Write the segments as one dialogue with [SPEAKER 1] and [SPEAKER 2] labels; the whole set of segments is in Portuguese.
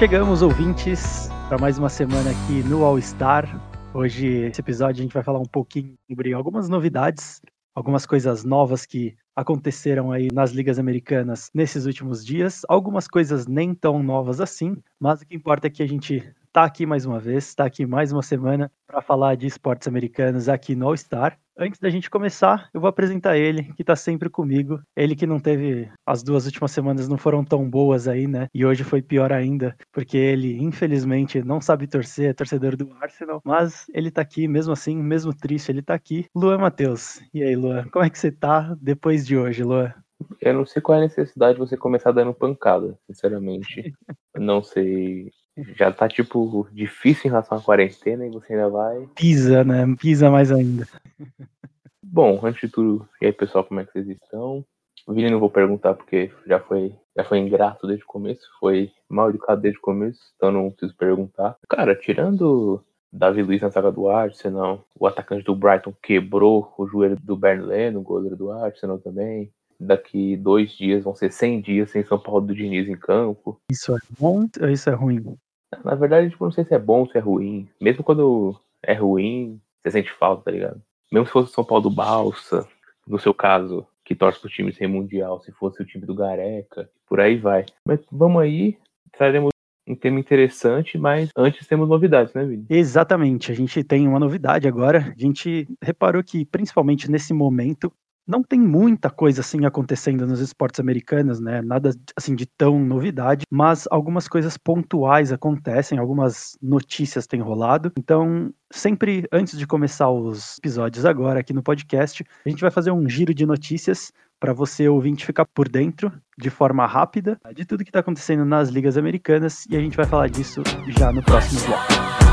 [SPEAKER 1] Chegamos, ouvintes, para mais uma semana aqui no All Star. Hoje, esse episódio, a gente vai falar um pouquinho sobre algumas novidades, algumas coisas novas que aconteceram aí nas ligas americanas nesses últimos dias. Algumas coisas nem tão novas assim, mas o que importa é que a gente tá aqui mais uma vez, está aqui mais uma semana para falar de esportes americanos aqui no All Star. Antes da gente começar, eu vou apresentar ele, que está sempre comigo. Ele que não teve. As duas últimas semanas não foram tão boas aí, né? E hoje foi pior ainda, porque ele, infelizmente, não sabe torcer, é torcedor do Arsenal. Mas ele tá aqui, mesmo assim, mesmo triste, ele tá aqui. Luan Matheus. E aí, Luan, como é que você tá depois de hoje, Luan?
[SPEAKER 2] Eu não sei qual é a necessidade de você começar dando pancada, sinceramente. não sei já tá, tipo, difícil em relação à quarentena e você ainda vai.
[SPEAKER 1] Pisa, né? Pisa mais ainda.
[SPEAKER 2] Bom, antes de tudo, e aí, pessoal, como é que vocês estão? O Vini não vou perguntar porque já foi, já foi ingrato desde o começo, foi mal educado desde o começo, então não preciso perguntar. Cara, tirando Davi Luiz na saga do Arsenal, o atacante do Brighton quebrou o joelho do Bernley, no goleiro do Arsenal também. Daqui dois dias vão ser 100 dias sem São Paulo do Diniz em campo.
[SPEAKER 1] Isso é bom ou isso é ruim?
[SPEAKER 2] Na verdade, tipo, não sei se é bom se é ruim. Mesmo quando é ruim, você sente falta, tá ligado? Mesmo se fosse São Paulo do Balsa, no seu caso, que torce pro time sem mundial, se fosse o time do Gareca, por aí vai. Mas vamos aí, traremos um tema interessante, mas antes temos novidades, né, Vini?
[SPEAKER 1] Exatamente, a gente tem uma novidade agora. A gente reparou que, principalmente nesse momento, não tem muita coisa assim acontecendo nos esportes americanos, né? Nada assim de tão novidade, mas algumas coisas pontuais acontecem, algumas notícias têm rolado. Então, sempre antes de começar os episódios agora aqui no podcast, a gente vai fazer um giro de notícias para você ouvinte ficar por dentro de forma rápida de tudo que está acontecendo nas ligas americanas e a gente vai falar disso já no próximo bloco.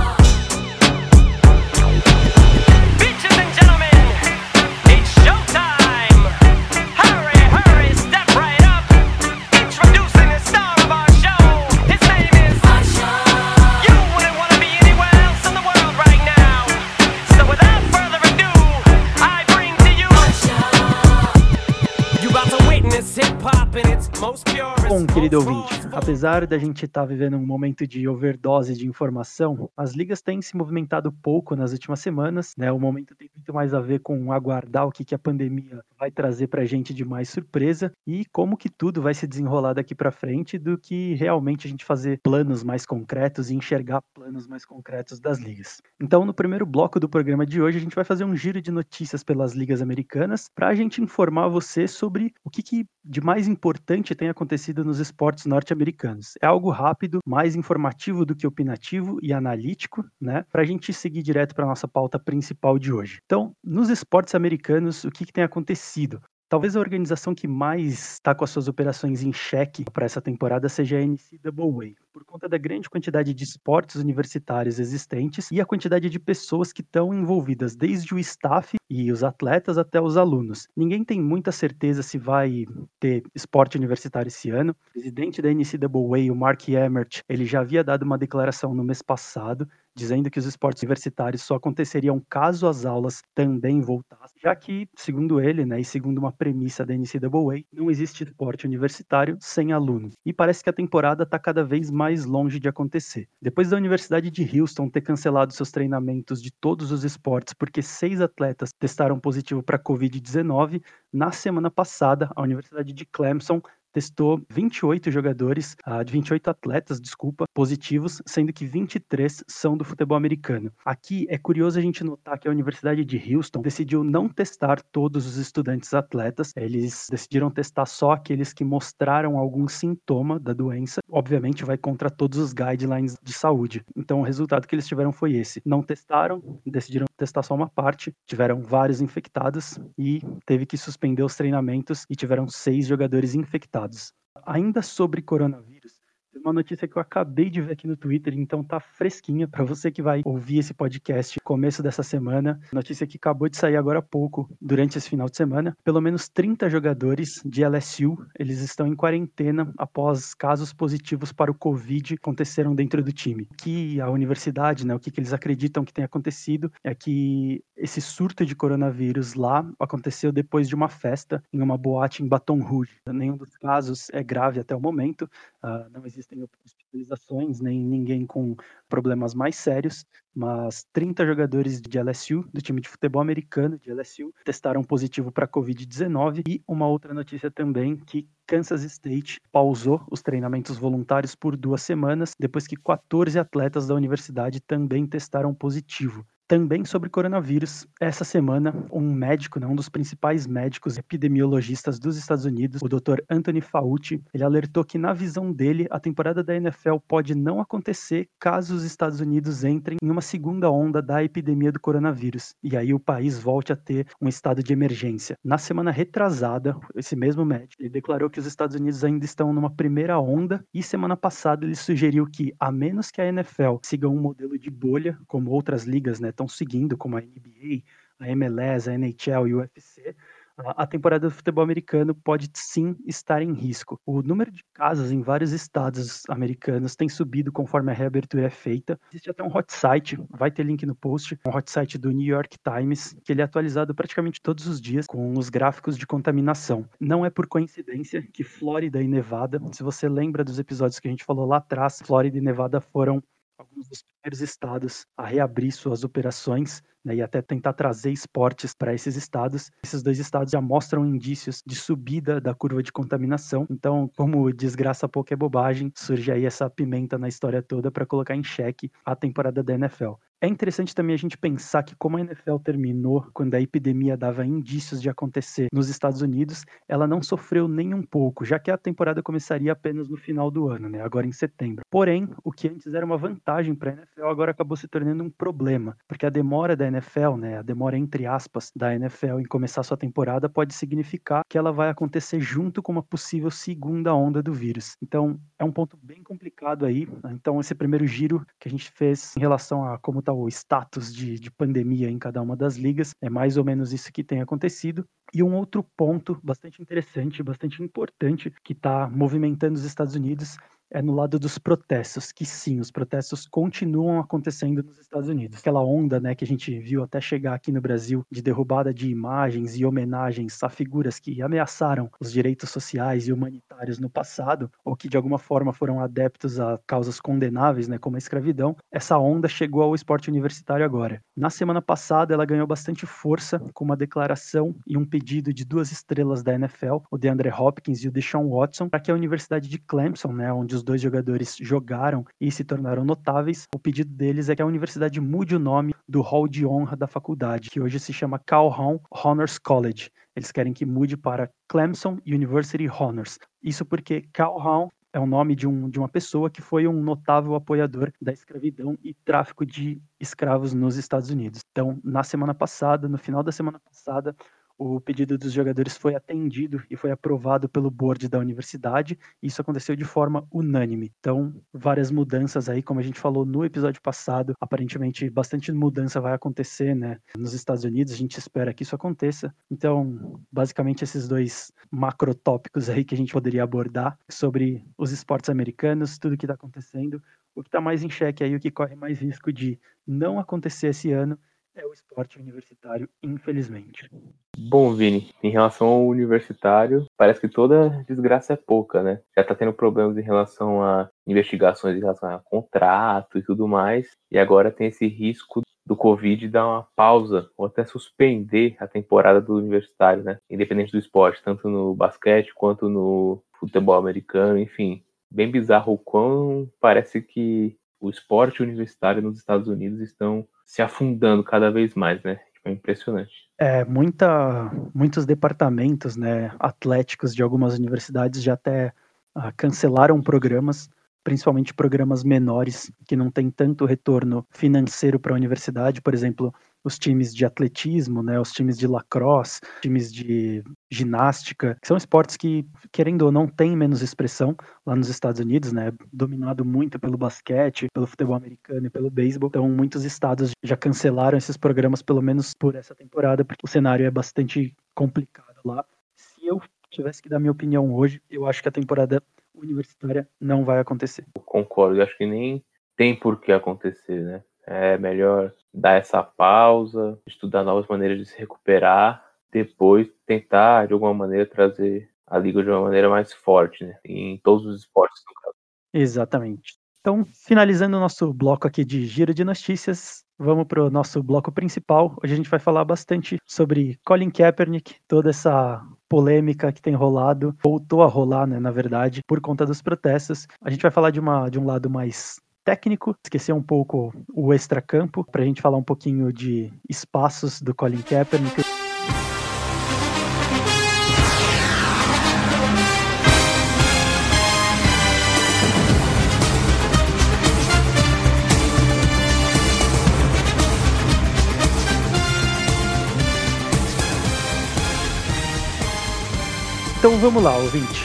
[SPEAKER 1] Bom, querido ouvinte, apesar da gente estar tá vivendo um momento de overdose de informação, as ligas têm se movimentado pouco nas últimas semanas, né? O momento tem muito mais a ver com aguardar o que, que a pandemia vai trazer para a gente de mais surpresa e como que tudo vai se desenrolar daqui para frente do que realmente a gente fazer planos mais concretos e enxergar planos mais concretos das ligas. Então, no primeiro bloco do programa de hoje, a gente vai fazer um giro de notícias pelas ligas americanas para a gente informar você sobre o que, que de mais importante tem acontecido nos esportes norte-americanos. É algo rápido, mais informativo do que opinativo e analítico, né? Para a gente seguir direto para nossa pauta principal de hoje. Então, nos esportes americanos, o que, que tem acontecido? Talvez a organização que mais está com as suas operações em xeque para essa temporada seja a NCAA, por conta da grande quantidade de esportes universitários existentes e a quantidade de pessoas que estão envolvidas, desde o staff e os atletas até os alunos. Ninguém tem muita certeza se vai ter esporte universitário esse ano. O presidente da NCAA, o Mark Emmert, ele já havia dado uma declaração no mês passado dizendo que os esportes universitários só aconteceriam caso as aulas também voltassem, já que, segundo ele, né, e segundo uma premissa da NCAA, não existe esporte universitário sem alunos. E parece que a temporada está cada vez mais longe de acontecer. Depois da Universidade de Houston ter cancelado seus treinamentos de todos os esportes porque seis atletas testaram positivo para Covid-19, na semana passada, a Universidade de Clemson testou 28 jogadores, uh, de 28 atletas, desculpa, positivos, sendo que 23 são do futebol americano. Aqui é curioso a gente notar que a Universidade de Houston decidiu não testar todos os estudantes atletas, eles decidiram testar só aqueles que mostraram algum sintoma da doença. Obviamente vai contra todos os guidelines de saúde. Então o resultado que eles tiveram foi esse. Não testaram, decidiram testar só uma parte, tiveram vários infectados e teve que suspender os treinamentos e tiveram seis jogadores infectados. Ainda sobre coronavírus, uma notícia que eu acabei de ver aqui no Twitter, então tá fresquinha para você que vai ouvir esse podcast começo dessa semana. Notícia que acabou de sair agora há pouco, durante esse final de semana. Pelo menos 30 jogadores de LSU, eles estão em quarentena após casos positivos para o Covid aconteceram dentro do time. Que a universidade, né, o que, que eles acreditam que tem acontecido é que esse surto de coronavírus lá aconteceu depois de uma festa em uma boate em Baton Rouge. Nenhum dos casos é grave até o momento, uh, não existe existem hospitalizações, nem ninguém com problemas mais sérios, mas 30 jogadores de LSU, do time de futebol americano de LSU, testaram positivo para Covid-19 e uma outra notícia também que Kansas State pausou os treinamentos voluntários por duas semanas depois que 14 atletas da universidade também testaram positivo. Também sobre coronavírus, essa semana, um médico, né, um dos principais médicos epidemiologistas dos Estados Unidos, o Dr. Anthony Fauci, ele alertou que, na visão dele, a temporada da NFL pode não acontecer caso os Estados Unidos entrem em uma segunda onda da epidemia do coronavírus, e aí o país volte a ter um estado de emergência. Na semana retrasada, esse mesmo médico ele declarou que os Estados Unidos ainda estão numa primeira onda, e semana passada ele sugeriu que, a menos que a NFL siga um modelo de bolha, como outras ligas, né, estão seguindo, como a NBA, a MLS, a NHL e o UFC, a temporada do futebol americano pode sim estar em risco. O número de casos em vários estados americanos tem subido conforme a reabertura é feita. Existe até um hot site, vai ter link no post, um hot site do New York Times, que ele é atualizado praticamente todos os dias com os gráficos de contaminação. Não é por coincidência que Flórida e Nevada, se você lembra dos episódios que a gente falou lá atrás, Flórida e Nevada foram alguns dos primeiros estados a reabrir suas operações né, e até tentar trazer esportes para esses estados. Esses dois estados já mostram indícios de subida da curva de contaminação. Então, como desgraça pouco é bobagem, surge aí essa pimenta na história toda para colocar em xeque a temporada da NFL. É interessante também a gente pensar que, como a NFL terminou quando a epidemia dava indícios de acontecer nos Estados Unidos, ela não sofreu nem um pouco, já que a temporada começaria apenas no final do ano, né? agora em setembro. Porém, o que antes era uma vantagem para a NFL agora acabou se tornando um problema, porque a demora da NFL, né, a demora entre aspas da NFL em começar sua temporada pode significar que ela vai acontecer junto com uma possível segunda onda do vírus. Então, é um ponto bem complicado aí. Então, esse primeiro giro que a gente fez em relação a como o status de, de pandemia em cada uma das ligas. É mais ou menos isso que tem acontecido. E um outro ponto bastante interessante, bastante importante, que está movimentando os Estados Unidos é no lado dos protestos, que sim, os protestos continuam acontecendo nos Estados Unidos. Aquela onda, né, que a gente viu até chegar aqui no Brasil de derrubada de imagens e homenagens a figuras que ameaçaram os direitos sociais e humanitários no passado, ou que de alguma forma foram adeptos a causas condenáveis, né, como a escravidão. Essa onda chegou ao esporte universitário agora. Na semana passada, ela ganhou bastante força com uma declaração e um pedido de duas estrelas da NFL, o DeAndre Hopkins e o Deshaun Watson, para que a Universidade de Clemson, né, onde os dois jogadores jogaram e se tornaram notáveis, o pedido deles é que a universidade mude o nome do hall de honra da faculdade, que hoje se chama Calhoun Honors College. Eles querem que mude para Clemson University Honors. Isso porque Calhoun é o nome de, um, de uma pessoa que foi um notável apoiador da escravidão e tráfico de escravos nos Estados Unidos. Então, na semana passada, no final da semana passada, o pedido dos jogadores foi atendido e foi aprovado pelo board da universidade. Isso aconteceu de forma unânime. Então, várias mudanças aí, como a gente falou no episódio passado, aparentemente bastante mudança vai acontecer, né, nos Estados Unidos. A gente espera que isso aconteça. Então, basicamente esses dois macrotópicos aí que a gente poderia abordar sobre os esportes americanos, tudo que está acontecendo. O que está mais em xeque aí, o que corre mais risco de não acontecer esse ano é o esporte universitário, infelizmente.
[SPEAKER 2] Bom, Vini, em relação ao universitário, parece que toda desgraça é pouca, né? Já tá tendo problemas em relação a investigações em relação a contrato e tudo mais, e agora tem esse risco do Covid dar uma pausa ou até suspender a temporada do universitário, né? Independente do esporte, tanto no basquete quanto no futebol americano, enfim. Bem bizarro o quão parece que o esporte universitário nos Estados Unidos estão se afundando cada vez mais, né? Tipo, é impressionante.
[SPEAKER 1] É, muita, muitos departamentos né, atléticos de algumas universidades já até uh, cancelaram programas, principalmente programas menores que não têm tanto retorno financeiro para a universidade. Por exemplo, os times de atletismo, né, os times de lacrosse, times de ginástica, que são esportes que, querendo ou não, têm menos expressão lá nos Estados Unidos, né, dominado muito pelo basquete, pelo futebol americano e pelo beisebol. Então, muitos estados já cancelaram esses programas, pelo menos por essa temporada, porque o cenário é bastante complicado lá. Se eu tivesse que dar minha opinião hoje, eu acho que a temporada universitária não vai acontecer.
[SPEAKER 2] Eu concordo, eu acho que nem tem por que acontecer, né? É melhor dar essa pausa, estudar novas maneiras de se recuperar, depois tentar de alguma maneira trazer a liga de uma maneira mais forte, né? Em todos os esportes no caso.
[SPEAKER 1] Exatamente. Então, finalizando o nosso bloco aqui de giro de notícias, vamos para o nosso bloco principal. Hoje a gente vai falar bastante sobre Colin Kaepernick, toda essa polêmica que tem rolado, voltou a rolar, né, na verdade, por conta dos protestos. A gente vai falar de, uma, de um lado mais técnico, esquecer um pouco o extracampo, para a gente falar um pouquinho de espaços do Colin Kaepernick. Então vamos lá, ouvinte.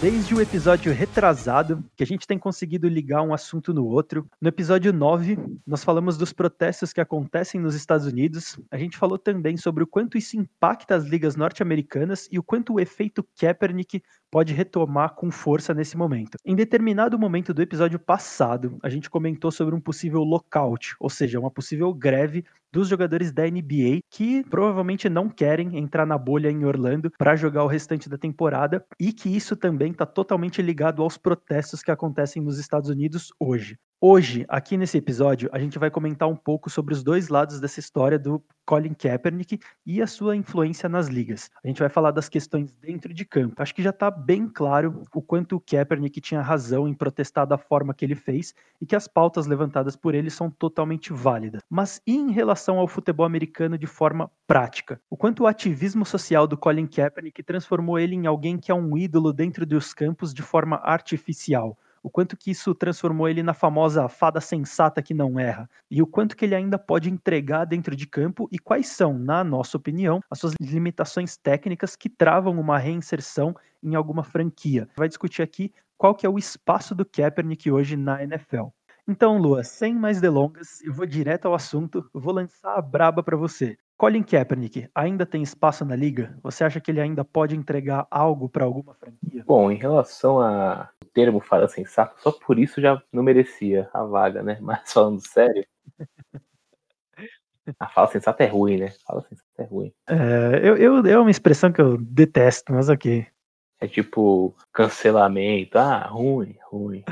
[SPEAKER 1] Desde o episódio retrasado, que a gente tem conseguido ligar um assunto no outro. No episódio 9, nós falamos dos protestos que acontecem nos Estados Unidos. A gente falou também sobre o quanto isso impacta as ligas norte-americanas e o quanto o efeito Kaepernick pode retomar com força nesse momento. Em determinado momento do episódio passado, a gente comentou sobre um possível lockout, ou seja, uma possível greve dos jogadores da NBA que provavelmente não querem entrar na bolha em Orlando para jogar o restante da temporada e que isso também está totalmente ligado aos protestos que acontecem nos Estados Unidos hoje. Hoje, aqui nesse episódio, a gente vai comentar um pouco sobre os dois lados dessa história do Colin Kaepernick e a sua influência nas ligas. A gente vai falar das questões dentro de campo. Acho que já está bem claro o quanto o Kaepernick tinha razão em protestar da forma que ele fez e que as pautas levantadas por ele são totalmente válidas. Mas e em relação ao futebol americano de forma prática? O quanto o ativismo social do Colin Kaepernick transformou ele em alguém que é um ídolo dentro dos campos de forma artificial? O quanto que isso transformou ele na famosa fada sensata que não erra, e o quanto que ele ainda pode entregar dentro de campo e quais são, na nossa opinião, as suas limitações técnicas que travam uma reinserção em alguma franquia. Vai discutir aqui qual que é o espaço do Kaepernick hoje na NFL. Então, Lua, sem mais delongas, eu vou direto ao assunto, vou lançar a braba para você. Colin Kaepernick ainda tem espaço na liga? Você acha que ele ainda pode entregar algo para alguma franquia?
[SPEAKER 2] Bom, em relação a termo fala sensata, só por isso já não merecia a vaga, né? Mas falando sério. A fala sensata é ruim, né? Fala sensata é ruim.
[SPEAKER 1] É, eu, eu, é uma expressão que eu detesto, mas ok.
[SPEAKER 2] É tipo cancelamento. Ah, ruim, ruim.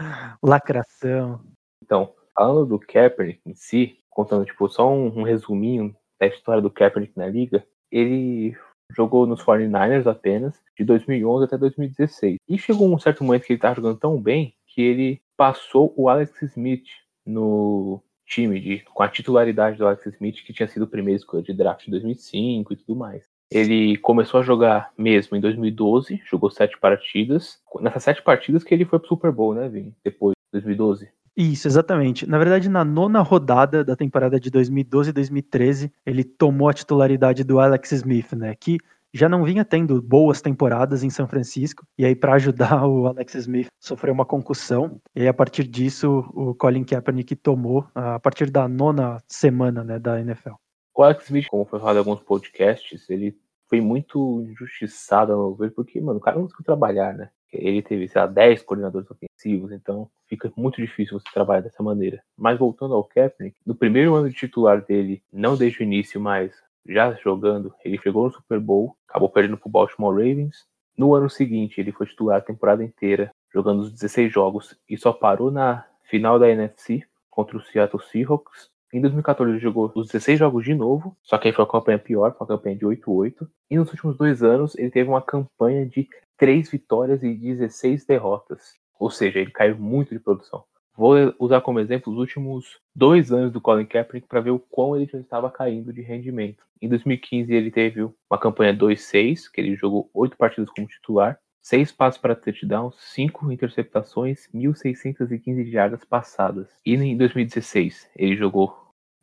[SPEAKER 1] Lacração.
[SPEAKER 2] Então, falando do Kaepernick em si, contando tipo só um, um resuminho da história do Kaepernick na liga, ele jogou nos 49ers apenas, de 2011 até 2016. E chegou um certo momento que ele estava jogando tão bem que ele passou o Alex Smith no time, de, com a titularidade do Alex Smith, que tinha sido o primeiro escolha de draft de 2005 e tudo mais. Ele começou a jogar mesmo em 2012, jogou sete partidas. Nessas sete partidas que ele foi pro Super Bowl, né, Vini? Depois, 2012.
[SPEAKER 1] Isso, exatamente. Na verdade, na nona rodada da temporada de 2012 e 2013, ele tomou a titularidade do Alex Smith, né? Que já não vinha tendo boas temporadas em São Francisco, e aí para ajudar o Alex Smith sofreu uma concussão, e aí, a partir disso o Colin Kaepernick tomou a partir da nona semana, né, da NFL.
[SPEAKER 2] O Alex Smith, como foi falado em alguns podcasts, ele foi muito injustiçado ao meu ver, porque, mano, o cara não conseguiu trabalhar, né? Ele teve, sei lá, 10 coordenadores ofensivos, então fica muito difícil você trabalhar dessa maneira. Mas voltando ao Kaepernick, no primeiro ano de titular dele, não desde o início, mas já jogando, ele chegou no Super Bowl, acabou perdendo para Baltimore Ravens. No ano seguinte, ele foi titular a temporada inteira, jogando os 16 jogos e só parou na final da NFC contra o Seattle Seahawks. Em 2014 ele jogou os 16 jogos de novo, só que aí foi uma campanha pior, foi uma campanha de 8-8. E nos últimos dois anos ele teve uma campanha de 3 vitórias e 16 derrotas. Ou seja, ele caiu muito de produção. Vou usar como exemplo os últimos dois anos do Colin Kaepernick para ver o quão ele já estava caindo de rendimento. Em 2015 ele teve uma campanha 2-6, que ele jogou oito partidas como titular, seis passos para touchdown, cinco interceptações, 1.615 jardas passadas. E em 2016 ele jogou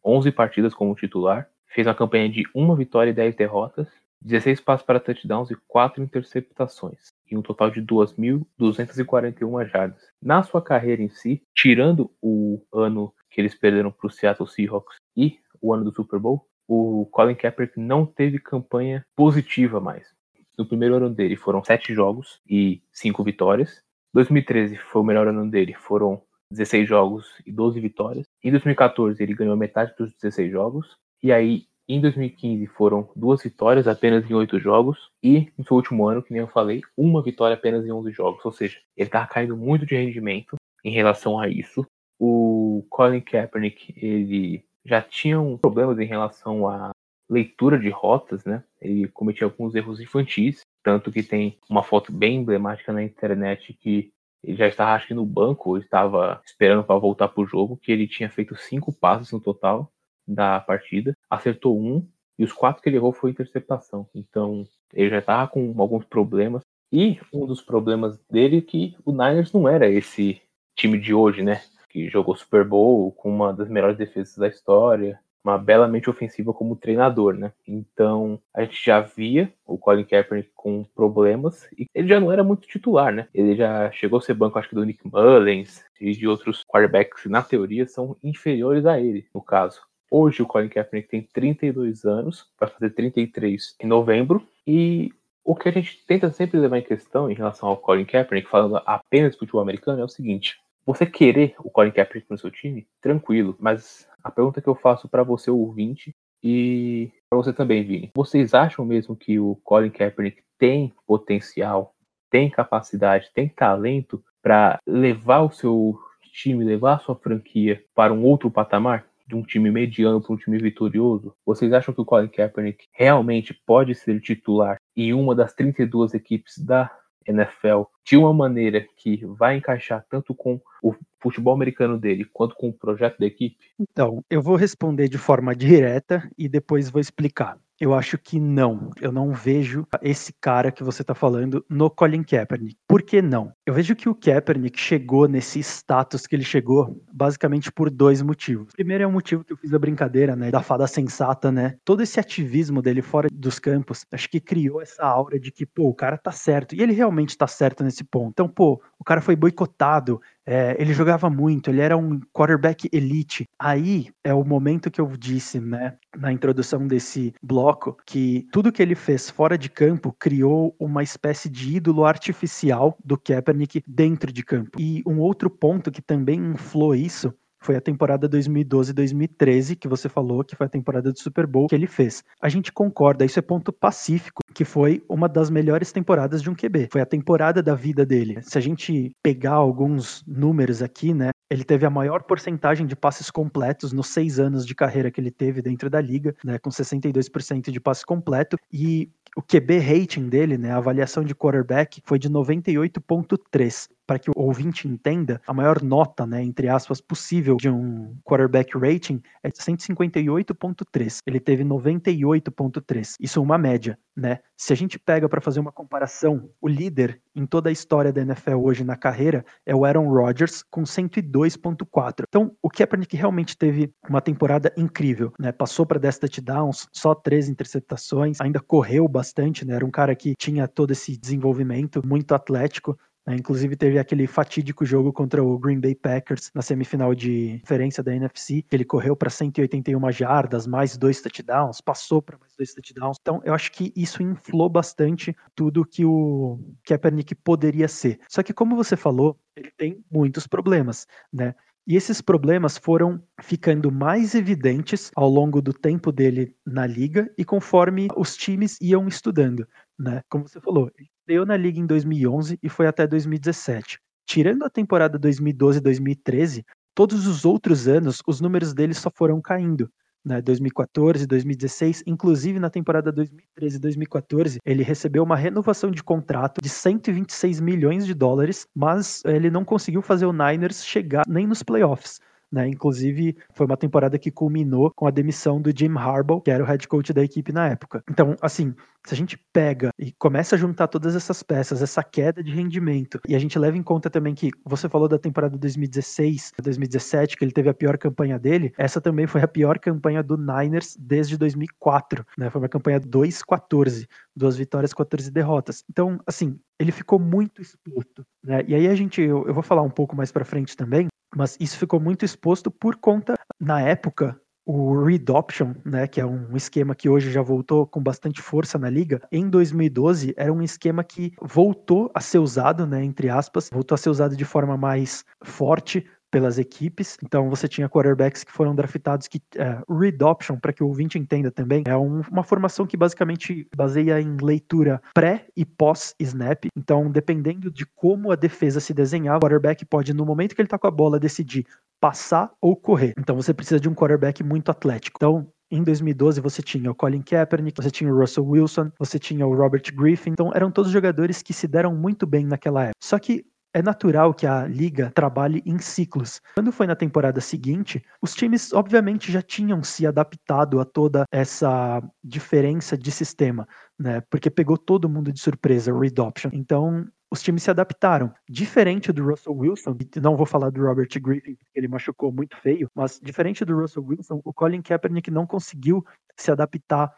[SPEAKER 2] 11 partidas como titular, fez uma campanha de uma vitória e 10 derrotas, 16 passos para touchdowns e 4 interceptações, e um total de 2.241 jardas. Na sua carreira em si, tirando o ano que eles perderam para o Seattle Seahawks e o ano do Super Bowl, o Colin Kaepernick não teve campanha positiva mais. No primeiro ano dele foram 7 jogos e 5 vitórias. 2013 foi o melhor ano dele, foram 16 jogos e 12 vitórias. Em 2014 ele ganhou metade dos 16 jogos. E aí em 2015 foram duas vitórias apenas em oito jogos e no seu último ano, que nem eu falei, uma vitória apenas em 11 jogos. Ou seja, ele estava caindo muito de rendimento em relação a isso. O Colin Kaepernick, ele já tinha um problemas em relação à leitura de rotas, né? Ele cometia alguns erros infantis, tanto que tem uma foto bem emblemática na internet que ele já estava acho que no banco, estava esperando para voltar para o jogo, que ele tinha feito cinco passos no total da partida, acertou um e os quatro que ele errou foi interceptação. Então ele já estava com alguns problemas e um dos problemas dele é que o Niners não era esse time de hoje, né? Que jogou Super Bowl com uma das melhores defesas da história, uma bela mente ofensiva como treinador, né? Então a gente já via o Colin Kaepernick com problemas e ele já não era muito titular, né? Ele já chegou a ser banco, acho que do Nick Mullens e de outros quarterbacks que na teoria são inferiores a ele, no caso. Hoje o Colin Kaepernick tem 32 anos, vai fazer 33 em novembro e o que a gente tenta sempre levar em questão em relação ao Colin Kaepernick, falando apenas de futebol americano, é o seguinte: você querer o Colin Kaepernick no seu time, tranquilo, mas a pergunta que eu faço para você, ouvinte, e para você também, Vini, vocês acham mesmo que o Colin Kaepernick tem potencial, tem capacidade, tem talento para levar o seu time, levar a sua franquia para um outro patamar? De um time mediano para um time vitorioso? Vocês acham que o Colin Kaepernick realmente pode ser titular em uma das 32 equipes da NFL de uma maneira que vai encaixar tanto com o futebol americano dele quanto com o projeto da equipe?
[SPEAKER 1] Então, eu vou responder de forma direta e depois vou explicar. Eu acho que não. Eu não vejo esse cara que você está falando no Colin Kaepernick. Por que não? Eu vejo que o Kaepernick chegou nesse status que ele chegou basicamente por dois motivos. Primeiro é o motivo que eu fiz a brincadeira, né, da fada sensata, né? Todo esse ativismo dele fora dos campos, acho que criou essa aura de que, pô, o cara tá certo. E ele realmente tá certo nesse ponto. Então, pô, o cara foi boicotado, é, ele jogava muito, ele era um quarterback elite. Aí é o momento que eu disse, né, na introdução desse bloco, que tudo que ele fez fora de campo criou uma espécie de ídolo artificial do Kaepernick dentro de campo. E um outro ponto que também inflou isso foi a temporada 2012-2013 que você falou, que foi a temporada do Super Bowl que ele fez. A gente concorda, isso é ponto pacífico, que foi uma das melhores temporadas de um QB. Foi a temporada da vida dele. Se a gente pegar alguns números aqui, né, ele teve a maior porcentagem de passes completos nos seis anos de carreira que ele teve dentro da liga, né, com 62% de passe completo, e o QB rating dele, né, a avaliação de quarterback, foi de 98.3 para que o ouvinte entenda, a maior nota, né, entre aspas, possível de um quarterback rating é de 158.3. Ele teve 98.3. Isso é uma média, né? Se a gente pega para fazer uma comparação, o líder em toda a história da NFL hoje na carreira é o Aaron Rodgers com 102.4. Então, o Kaepernick realmente teve uma temporada incrível, né? Passou para 10 touchdowns, só 13 interceptações, ainda correu bastante, né? Era um cara que tinha todo esse desenvolvimento muito atlético, né? Inclusive teve aquele fatídico jogo contra o Green Bay Packers na semifinal de referência da NFC, ele correu para 181 jardas, mais dois touchdowns, passou para mais dois touchdowns. Então eu acho que isso inflou bastante tudo que o Kaepernick poderia ser. Só que como você falou, ele tem muitos problemas, né? E esses problemas foram ficando mais evidentes ao longo do tempo dele na liga e conforme os times iam estudando, né? Como você falou, ele estreou na liga em 2011 e foi até 2017. Tirando a temporada 2012 e 2013, todos os outros anos os números dele só foram caindo. Né, 2014, 2016, inclusive na temporada 2013 e 2014, ele recebeu uma renovação de contrato de 126 milhões de dólares, mas ele não conseguiu fazer o Niners chegar nem nos playoffs. Né? Inclusive, foi uma temporada que culminou com a demissão do Jim Harbaugh, que era o head coach da equipe na época. Então, assim, se a gente pega e começa a juntar todas essas peças, essa queda de rendimento, e a gente leva em conta também que você falou da temporada 2016, 2017, que ele teve a pior campanha dele, essa também foi a pior campanha do Niners desde 2004, né? Foi uma campanha 2-14, duas vitórias, 14 derrotas. Então, assim, ele ficou muito exposto, né? E aí a gente, eu, eu vou falar um pouco mais para frente também, mas isso ficou muito exposto por conta, na época, o read option, né, que é um esquema que hoje já voltou com bastante força na liga, em 2012 era um esquema que voltou a ser usado, né, entre aspas, voltou a ser usado de forma mais forte pelas equipes. Então você tinha quarterbacks que foram draftados que é, read option, para que o ouvinte entenda também, é um, uma formação que basicamente baseia em leitura pré e pós snap. Então, dependendo de como a defesa se desenhar, o quarterback pode no momento que ele tá com a bola decidir passar ou correr. Então você precisa de um quarterback muito atlético. Então, em 2012 você tinha o Colin Kaepernick, você tinha o Russell Wilson, você tinha o Robert Griffin. Então eram todos jogadores que se deram muito bem naquela época. Só que é natural que a liga trabalhe em ciclos. Quando foi na temporada seguinte, os times obviamente já tinham se adaptado a toda essa diferença de sistema, né? Porque pegou todo mundo de surpresa, o read option. Então, os times se adaptaram. Diferente do Russell Wilson, não vou falar do Robert Griffin, porque ele machucou muito feio, mas diferente do Russell Wilson, o Colin Kaepernick não conseguiu se adaptar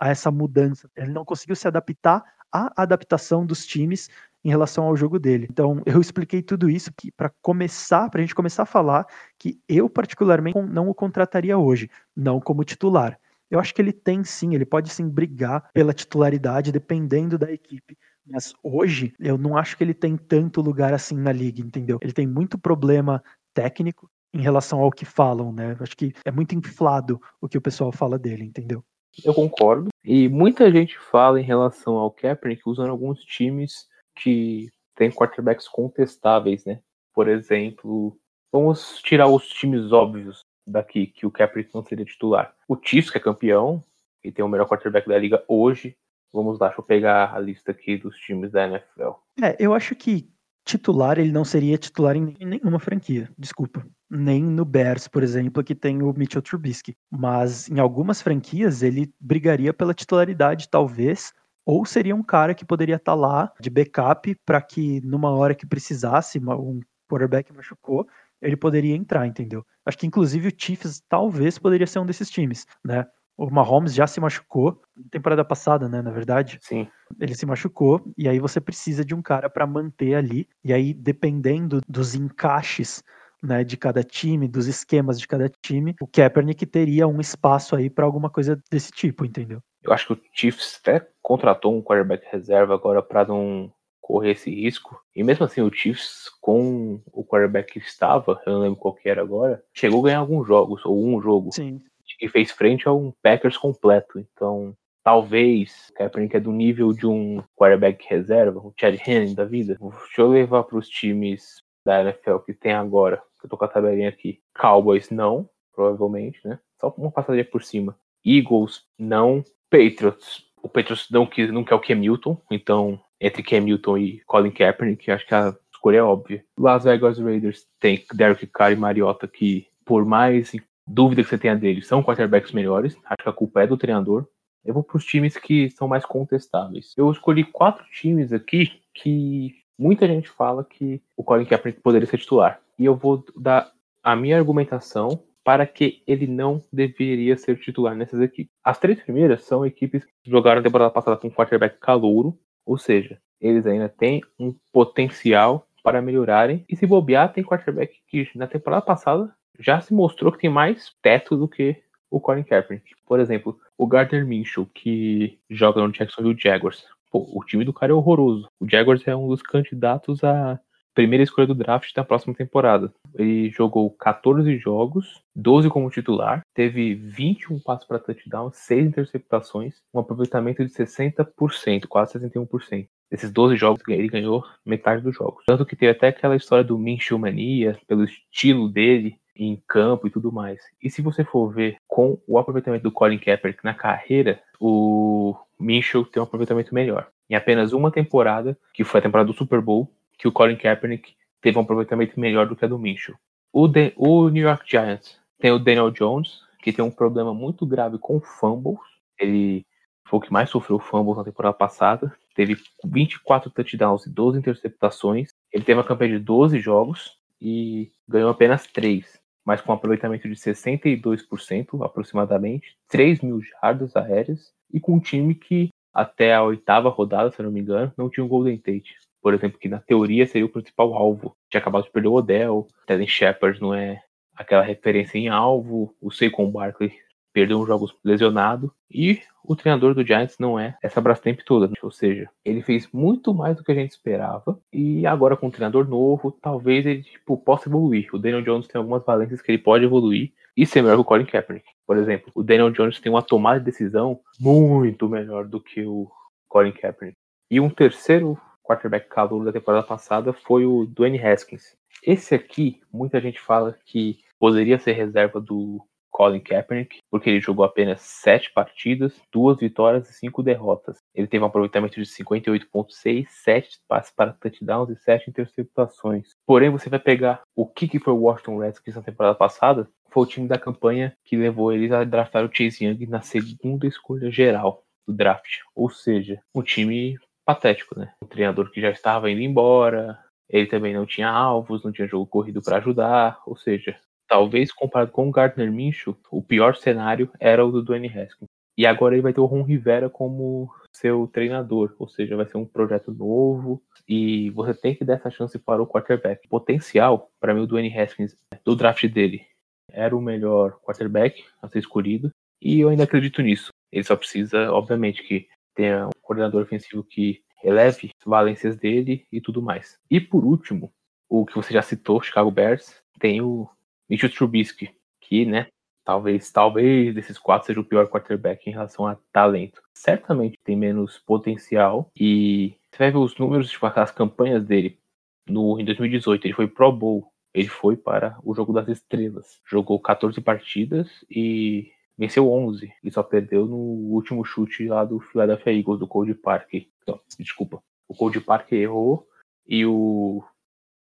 [SPEAKER 1] a essa mudança. Ele não conseguiu se adaptar à adaptação dos times em relação ao jogo dele. Então, eu expliquei tudo isso para começar, para a gente começar a falar que eu particularmente não o contrataria hoje, não como titular. Eu acho que ele tem sim, ele pode sim brigar pela titularidade dependendo da equipe. Mas hoje eu não acho que ele tem tanto lugar assim na liga, entendeu? Ele tem muito problema técnico em relação ao que falam, né? Eu acho que é muito inflado o que o pessoal fala dele, entendeu?
[SPEAKER 2] Eu concordo. E muita gente fala em relação ao Kaepernick usando alguns times que têm quarterbacks contestáveis, né? Por exemplo, vamos tirar os times óbvios daqui, que o Kaepernick não seria titular. O Chiefs, que é campeão, e tem o melhor quarterback da liga hoje. Vamos lá, deixa eu pegar a lista aqui dos times da NFL.
[SPEAKER 1] É, eu acho que titular ele não seria titular em nenhuma franquia, desculpa. Nem no Bears, por exemplo, que tem o Mitchell Trubisky. Mas em algumas franquias ele brigaria pela titularidade, talvez, ou seria um cara que poderia estar tá lá de backup para que numa hora que precisasse, um quarterback machucou, ele poderia entrar, entendeu? Acho que inclusive o Chiefs talvez poderia ser um desses times, né? O Mahomes já se machucou na temporada passada, né, na verdade.
[SPEAKER 2] Sim.
[SPEAKER 1] Ele se machucou e aí você precisa de um cara para manter ali e aí dependendo dos encaixes né, de cada time, dos esquemas de cada time, o Kaepernick teria um espaço aí para alguma coisa desse tipo, entendeu?
[SPEAKER 2] Eu acho que o Chiefs até contratou um quarterback reserva agora para não correr esse risco. E mesmo assim, o Chiefs, com o quarterback que estava, eu não lembro qual que era agora, chegou a ganhar alguns jogos, ou um jogo.
[SPEAKER 1] Sim.
[SPEAKER 2] E fez frente a um Packers completo. Então, talvez Kaepernick é do nível de um quarterback reserva, um Chad Henning da vida. Deixa eu levar para os times da NFL que tem agora. Eu tô com a tabelinha aqui. Cowboys, não, provavelmente, né? Só uma passadinha por cima. Eagles, não. Patriots. O Patriots não, quis, não quer o Cam Newton, então entre Cam Newton e Colin Kaepernick, acho que a escolha é óbvia. Las Vegas Raiders tem Derek Carr e Mariota, que por mais dúvida que você tenha deles, são quarterbacks melhores. Acho que a culpa é do treinador. Eu vou para os times que são mais contestáveis. Eu escolhi quatro times aqui que muita gente fala que o Colin Kaepernick poderia ser titular. E eu vou dar a minha argumentação para que ele não deveria ser titular nessas equipes. As três primeiras são equipes que jogaram a temporada passada com quarterback calouro, ou seja, eles ainda têm um potencial para melhorarem. E se bobear, tem quarterback que na temporada passada já se mostrou que tem mais teto do que o Colin Kaepernick. Por exemplo, o Gardner Minshew, que joga no Jacksonville Jaguars. Pô, o time do cara é horroroso. O Jaguars é um dos candidatos a primeira escolha do draft da próxima temporada. Ele jogou 14 jogos, 12 como titular, teve 21 passos para touchdown, 6 interceptações, um aproveitamento de 60%, quase 61%. Esses 12 jogos ele ganhou metade dos jogos. Tanto que teve até aquela história do Minshew mania, pelo estilo dele em campo e tudo mais. E se você for ver com o aproveitamento do Colin Kaepernick na carreira, o Minshew tem um aproveitamento melhor. Em apenas uma temporada, que foi a temporada do Super Bowl, que o Colin Kaepernick teve um aproveitamento melhor do que a do Minshew. O, de, o New York Giants tem o Daniel Jones, que tem um problema muito grave com fumbles. Ele foi o que mais sofreu fumbles na temporada passada. Teve 24 touchdowns e 12 interceptações. Ele teve uma campanha de 12 jogos e ganhou apenas 3, mas com um aproveitamento de 62% aproximadamente, 3 mil jardas aéreas e com um time que até a oitava rodada, se não me engano, não tinha um Golden Tate por exemplo, que na teoria seria o principal alvo. Tinha acabado de perder o Odell, Teddy Shepard não é aquela referência em alvo, o Saquon Barkley perdeu um jogo lesionado e o treinador do Giants não é essa Brastemp toda, ou seja, ele fez muito mais do que a gente esperava e agora com um treinador novo, talvez ele tipo, possa evoluir. O Daniel Jones tem algumas valências que ele pode evoluir e ser melhor que o Colin Kaepernick. Por exemplo, o Daniel Jones tem uma tomada de decisão muito melhor do que o Colin Kaepernick. E um terceiro quarterback calor da temporada passada foi o Dwayne Haskins. Esse aqui, muita gente fala que poderia ser reserva do Colin Kaepernick, porque ele jogou apenas sete partidas, duas vitórias e cinco derrotas. Ele teve um aproveitamento de 58,6, sete passes para touchdowns e sete interceptações. Porém, você vai pegar o que, que foi o Washington Redskins na temporada passada, foi o time da campanha que levou eles a draftar o Chase Young na segunda escolha geral do draft. Ou seja, um time patético, né? Um treinador que já estava indo embora, ele também não tinha alvos, não tinha jogo corrido para ajudar, ou seja, talvez comparado com o Gardner Minshew, o pior cenário era o do Dwayne Haskins. E agora ele vai ter o Ron Rivera como seu treinador, ou seja, vai ser um projeto novo e você tem que dar essa chance para o quarterback. Potencial, para mim, o Dwayne Haskins, do draft dele, era o melhor quarterback a ser escolhido e eu ainda acredito nisso. Ele só precisa, obviamente, que tenha um coordenador ofensivo que eleve as valências dele e tudo mais. E por último, o que você já citou, Chicago Bears, tem o Mitchell Trubisky, que, né, talvez, talvez desses quatro seja o pior quarterback em relação a talento. Certamente tem menos potencial e você vai ver os números, tipo, as campanhas dele. No, em 2018 ele foi Pro Bowl, ele foi para o Jogo das Estrelas. Jogou 14 partidas e venceu 11. Ele só perdeu no último chute lá do Philadelphia Eagles, do Cold Park. Então, desculpa. O Cold Park errou e o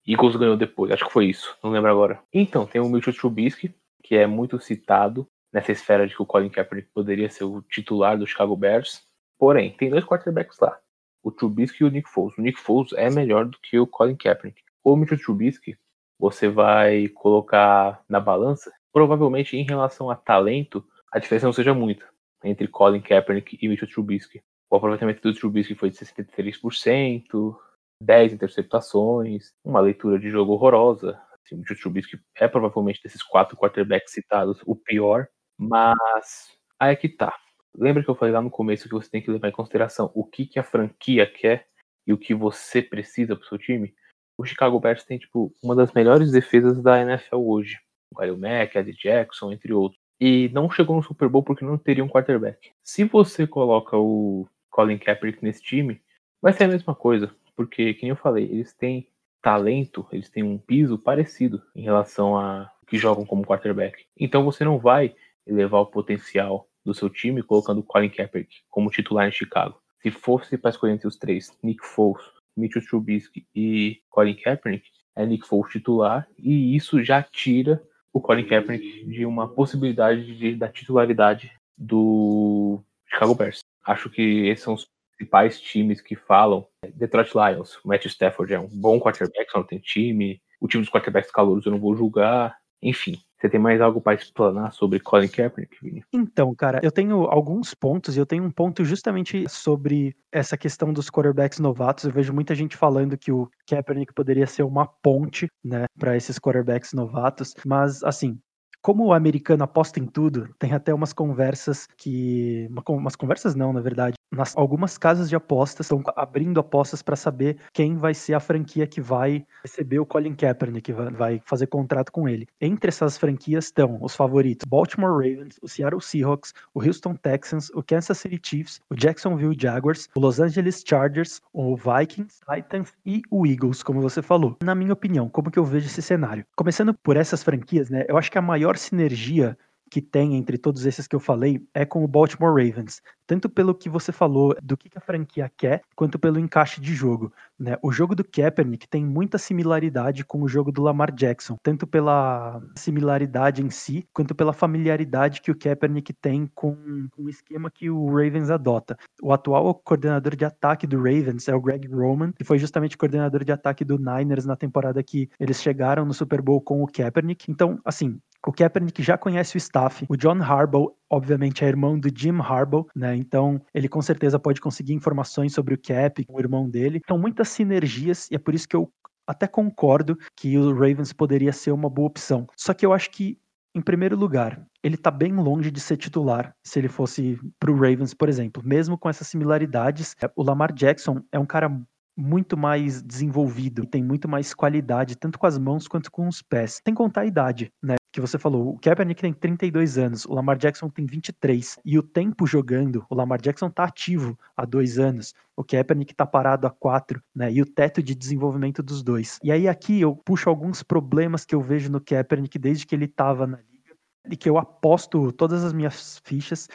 [SPEAKER 2] Eagles ganhou depois, acho que foi isso, não lembro agora. Então, tem o Mitchell Trubisky, que é muito citado nessa esfera de que o Colin Kaepernick poderia ser o titular do Chicago Bears. Porém, tem dois quarterbacks lá, o Trubisky e o Nick Foles. O Nick Foles é melhor do que o Colin Kaepernick. O Mitchell Trubisky, você vai colocar na balança, provavelmente em relação a talento, a diferença não seja muita entre Colin Kaepernick e Mitchell Trubisky. O aproveitamento do Trubisky foi de 63%, 10 interceptações, uma leitura de jogo horrorosa. Assim, o Trubisky é provavelmente desses quatro quarterbacks citados o pior, mas aí é que tá. Lembra que eu falei lá no começo que você tem que levar em consideração o que, que a franquia quer e o que você precisa pro seu time? O Chicago Bears tem, tipo, uma das melhores defesas da NFL hoje. O Kyle Mack, Eddie Jackson, entre outros. E não chegou no Super Bowl porque não teria um quarterback. Se você coloca o Colin Kaepernick nesse time, vai ser a mesma coisa. Porque, como eu falei, eles têm talento, eles têm um piso parecido em relação a que jogam como quarterback. Então você não vai elevar o potencial do seu time colocando Colin Kaepernick como titular em Chicago. Se fosse para escolher entre os três, Nick Foles, Mitchell Trubisky e Colin Kaepernick, é Nick Foles titular e isso já tira o Colin Kaepernick de uma possibilidade de, da titularidade do Chicago Bears. Acho que esses são os principais times que falam. Detroit Lions, Matt Stafford é um bom quarterback, só não tem time. O time dos quarterbacks calouros eu não vou julgar. Enfim, você tem mais algo para explanar sobre Colin Kaepernick, Vini?
[SPEAKER 1] Então, cara, eu tenho alguns pontos e eu tenho um ponto justamente sobre essa questão dos quarterbacks novatos. Eu vejo muita gente falando que o Kaepernick poderia ser uma ponte, né, para esses quarterbacks novatos, mas assim, como o americano aposta em tudo, tem até umas conversas que. Umas conversas não, na verdade. Nas, algumas casas de apostas estão abrindo apostas para saber quem vai ser a franquia que vai receber o Colin Kaepernick, que vai fazer contrato com ele. Entre essas franquias estão os favoritos Baltimore Ravens, o Seattle Seahawks, o Houston Texans, o Kansas City Chiefs, o Jacksonville Jaguars, o Los Angeles Chargers, o Vikings, Titans e o Eagles, como você falou. Na minha opinião, como que eu vejo esse cenário? Começando por essas franquias, né? Eu acho que a maior sinergia que tem entre todos esses que eu falei é com o Baltimore Ravens, tanto pelo que você falou do que a franquia quer, quanto pelo encaixe de jogo. Né? O jogo do Kaepernick tem muita similaridade com o jogo do Lamar Jackson, tanto pela similaridade em si, quanto pela familiaridade que o Kaepernick tem com o esquema que o Ravens adota. O atual coordenador de ataque do Ravens é o Greg Roman, que foi justamente coordenador de ataque do Niners na temporada que eles chegaram no Super Bowl com o Kaepernick. Então, assim, o Kaepernick já conhece o staff. O John Harbaugh, obviamente, é irmão do Jim Harbaugh, né? Então, ele com certeza pode conseguir informações sobre o Cap, o irmão dele. Então, muitas sinergias, e é por isso que eu até concordo que o Ravens poderia ser uma boa opção. Só que eu acho que Em primeiro lugar, ele tá bem longe de ser titular se ele fosse pro Ravens, por exemplo. Mesmo com essas similaridades, é, o Lamar Jackson é um cara muito mais desenvolvido, tem muito mais qualidade, tanto com as mãos quanto com os pés. Sem contar a idade, né? Que você falou, o Kaepernick tem 32 anos, o Lamar Jackson tem 23. E o tempo jogando, o Lamar Jackson tá ativo há dois anos, o Kaepernick tá parado há quatro, né? E o teto de desenvolvimento dos dois. E aí aqui eu puxo alguns problemas que eu vejo no Kaepernick desde que ele tava na liga e que eu aposto todas as minhas fichas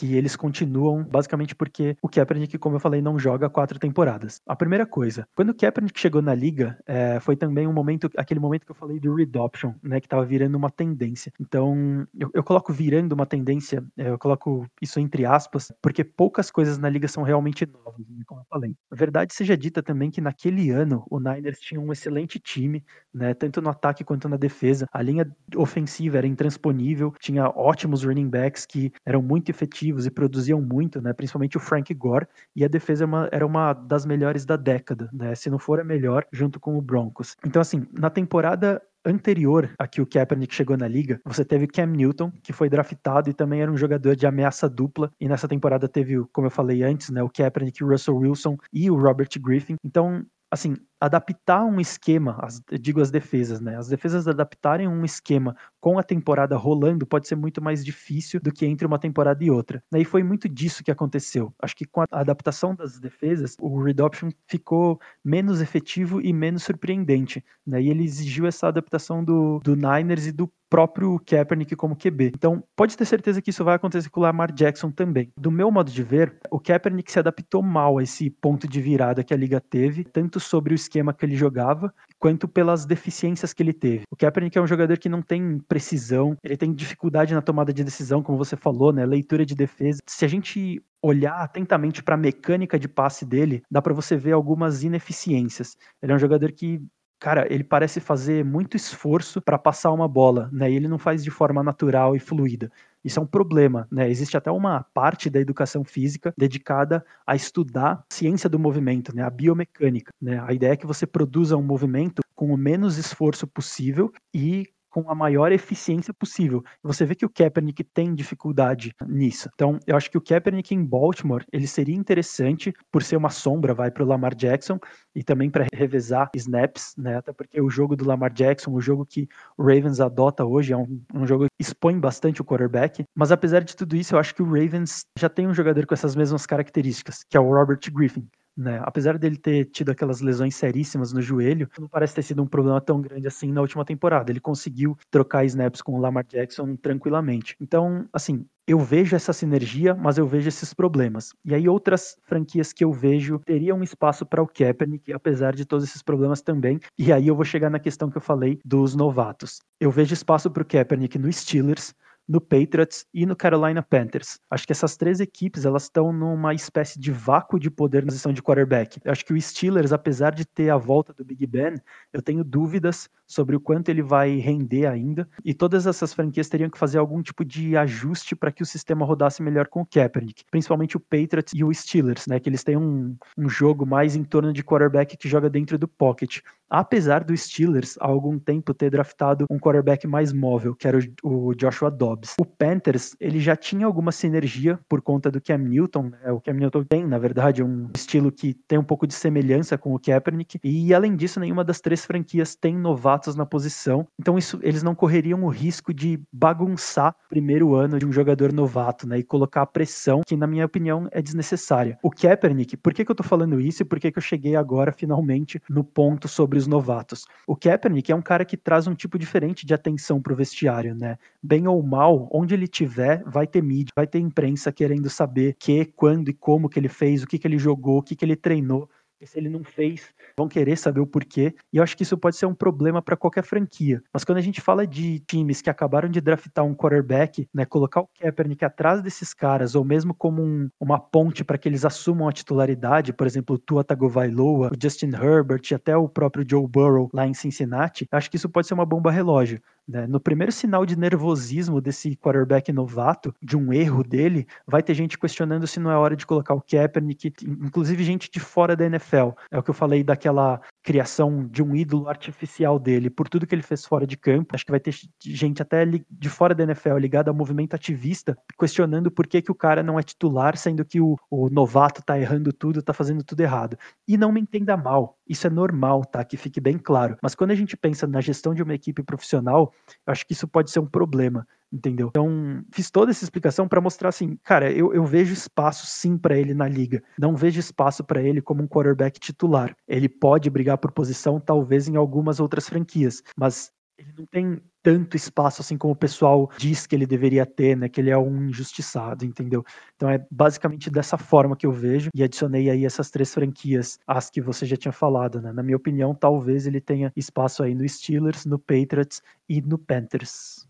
[SPEAKER 1] que eles continuam basicamente porque o Kaepernick, como eu falei, não joga quatro temporadas. A primeira coisa, quando o Kaepernick chegou na liga, é, foi também um momento, aquele momento que eu falei do redoption, né, que estava virando uma tendência. Então, eu, eu coloco virando uma tendência, é, eu coloco isso entre aspas, porque poucas coisas na liga são realmente novas, né, como eu falei. A verdade seja dita também que naquele ano o Niners tinha um excelente time, né, tanto no ataque quanto na defesa. A linha ofensiva era intransponível, tinha ótimos running backs que eram muito efetivos e produziam muito, né? Principalmente o Frank Gore e a defesa era é uma, era uma das melhores da década, né? Se não for a melhor, junto com o Broncos. Então assim, na temporada anterior a que o Kaepernick chegou na liga, você teve Cam Newton, que foi draftado e também era um jogador de ameaça dupla. E nessa temporada teve, como eu falei antes, né, o Kaepernick, o Russell Wilson e o Robert Griffin. Então, assim, adaptar um esquema, as, digo as defesas, né? As defesas adaptarem um esquema com a temporada rolando pode ser muito mais difícil do que entre uma temporada e outra. E foi muito disso que aconteceu. Acho que com a adaptação das defesas, o Redoption ficou menos efetivo e menos surpreendente, né? E ele exigiu essa adaptação do, do Niners e do próprio Kaepernick como QB. Então, pode ter certeza que isso vai acontecer com o Lamar Jackson também. Do meu modo de ver, o Kaepernick se adaptou mal a esse ponto de virada que a liga teve, tanto sobre o esquema que ele jogava, quanto pelas deficiências que ele teve. O Kaepernick é um jogador que não tem precisão, ele tem dificuldade na tomada de decisão, como você falou, né? Leitura de defesa. Se a gente olhar atentamente para a mecânica de passe dele, dá para você ver algumas ineficiências. Ele é um jogador que cara, ele parece fazer muito esforço para passar uma bola, né? E ele não faz de forma natural e fluida. Isso é um problema, né? Existe até uma parte da educação física dedicada a estudar a ciência do movimento, né? A biomecânica, né? A ideia é que você produza um movimento com o menos esforço possível e com a maior eficiência possível. Você vê que o Kaepernick tem dificuldade nisso. Então, eu acho que o Kaepernick em Baltimore, ele seria interessante por ser uma sombra, vai para o Lamar Jackson e também para revezar snaps, né? Até porque o jogo do Lamar Jackson, o jogo que o Ravens adota hoje, é um, um jogo que expõe bastante o quarterback. Mas apesar de tudo isso, eu acho que o Ravens já tem um jogador com essas mesmas características, que é o Robert Griffin. Né? Apesar dele ter tido aquelas lesões seríssimas no joelho, não parece ter sido um problema tão grande assim na última temporada. Ele conseguiu trocar snaps com o Lamar Jackson tranquilamente. Então, assim, eu vejo essa sinergia, mas eu vejo esses problemas. E aí outras franquias que eu vejo teriam espaço para o Kaepernick, apesar de todos esses problemas também. E aí eu vou chegar na questão que eu falei dos novatos. Eu vejo espaço para o Kaepernick no Steelers, no Patriots e no Carolina Panthers. Acho que essas três equipes elas estão numa espécie de vácuo de poder na posição de quarterback. Eu acho que o Steelers, apesar de ter a volta do Big Ben, eu tenho dúvidas sobre o quanto ele vai render ainda. E todas essas franquias teriam que fazer algum tipo de ajuste para que o sistema rodasse melhor com o Kaepernick, principalmente o Patriots e o Steelers, né? Que eles têm um, um jogo mais em torno de quarterback que joga dentro do pocket. Apesar do Steelers há algum tempo ter draftado um quarterback mais móvel, que era o, o Joshua Dobbs. O Panthers, ele já tinha alguma sinergia por conta do Cam Newton, né? O Cam Newton tem, na verdade, um estilo que tem um pouco de semelhança com o Kaepernick, e além disso, nenhuma das três franquias tem novatos na posição, então isso, eles não correriam o risco de bagunçar o primeiro ano de um jogador novato, né? E colocar a pressão que, na minha opinião, é desnecessária. O Kaepernick, por que, que eu tô falando isso e por que, que eu cheguei agora, finalmente, no ponto sobre os novatos? O Kaepernick é um cara que traz um tipo diferente de atenção pro vestiário, né? Bem ou mal, onde ele tiver, vai ter mídia, vai ter imprensa querendo saber que, quando e como que ele fez, o que, que ele jogou, o que, que ele treinou. E se ele não fez, vão querer saber o porquê. E eu acho que isso pode ser um problema para qualquer franquia. Mas quando a gente fala de times que acabaram de draftar um quarterback, né, colocar o Kaepernick atrás desses caras, ou mesmo como um, uma ponte para que eles assumam a titularidade, por exemplo, o Tua Tagovailoa, o Justin Herbert e até o próprio Joe Burrow lá em Cincinnati, acho que isso pode ser uma bomba relógio. Né? No primeiro sinal de nervosismo desse quarterback novato, de um erro dele, vai ter gente questionando se não é hora de colocar o Kaepernick, inclusive gente de fora da NFL. É o que eu falei daquela criação de um ídolo artificial dele, por tudo que ele fez fora de campo. Acho que vai ter gente até de fora da NFL ligada ao movimento ativista, questionando por que, que o cara não é titular, sendo que o, o novato tá errando tudo, tá fazendo tudo errado. E não me entenda mal, isso é normal, tá? Que fique bem claro. Mas quando a gente pensa na gestão de uma equipe profissional, eu acho que isso pode ser um problema, entendeu? Então, fiz toda essa explicação para mostrar assim, cara, eu, eu vejo espaço sim para ele na liga. Não vejo espaço para ele como um quarterback titular. Ele pode brigar por posição, talvez em algumas outras franquias, mas ele não tem tanto espaço assim como o pessoal diz que ele deveria ter, né? Que ele é um injustiçado, entendeu? Então é basicamente dessa forma que eu vejo e adicionei aí essas três franquias, as que você já tinha falado, né? Na minha opinião, talvez ele tenha espaço aí no Steelers, no Patriots e no Panthers.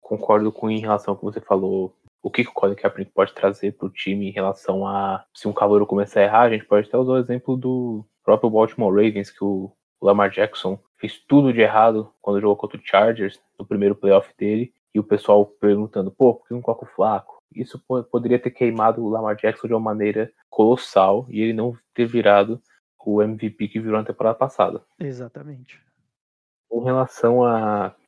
[SPEAKER 2] Concordo com em relação ao que você falou o que, o Colin Kaepernick pode trazer para o time em relação a se um calor começar a errar, a gente pode até usar o exemplo do próprio Baltimore Ravens, que o Lamar Jackson fez tudo de errado quando jogou contra o Chargers no primeiro playoff dele, e o pessoal perguntando, pô, por que não coloca o Flaco? Isso poderia ter queimado o Lamar Jackson de uma maneira colossal e ele não ter virado o MVP que virou na temporada passada.
[SPEAKER 1] Exatamente.
[SPEAKER 2] Com relação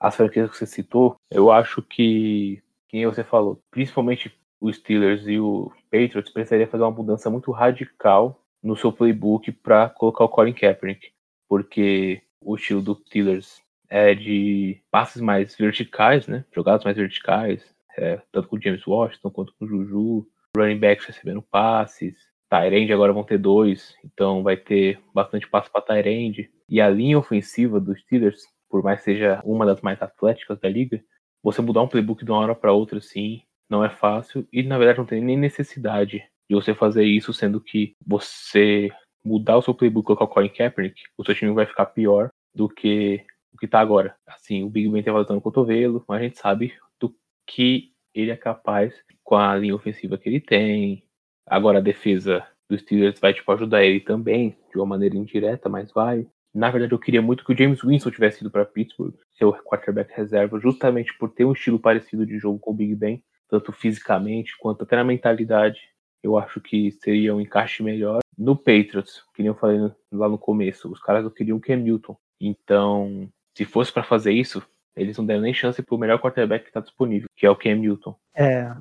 [SPEAKER 2] às franquias que você citou, eu acho que, quem você falou, principalmente os Steelers e o Patriots precisaria fazer uma mudança muito radical no seu playbook para colocar o Colin Kaepernick, porque o estilo do Steelers é de passes mais verticais, né? Jogadas mais verticais, é, tanto com o James Washington quanto com o Juju, running backs recebendo passes, Tyrande agora vão ter dois, então vai ter bastante passo para Tyrande. E a linha ofensiva dos Steelers, por mais seja uma das mais atléticas da liga, você mudar um playbook de uma hora para outra assim, não é fácil e na verdade não tem nem necessidade de você fazer isso, sendo que você mudar o seu playbook colocar o Colin Kaepernick, o seu time vai ficar pior do que o que tá agora. Assim, o Big Ben tem voltando o cotovelo, mas a gente sabe do que ele é capaz com a linha ofensiva que ele tem. Agora a defesa dos Steelers vai tipo ajudar ele também, de uma maneira indireta, mas vai. Na verdade, eu queria muito que o James Winston tivesse ido para Pittsburgh, seu quarterback reserva, justamente por ter um estilo parecido de jogo com o Big Ben, tanto fisicamente quanto até na mentalidade. Eu acho que seria um encaixe melhor. No Patriots, que nem eu falei lá no começo, os caras não queriam o Cam Newton. Então, se fosse para fazer isso, eles não deram nem chance pro melhor quarterback que tá disponível, que é o Cam Newton.
[SPEAKER 1] É.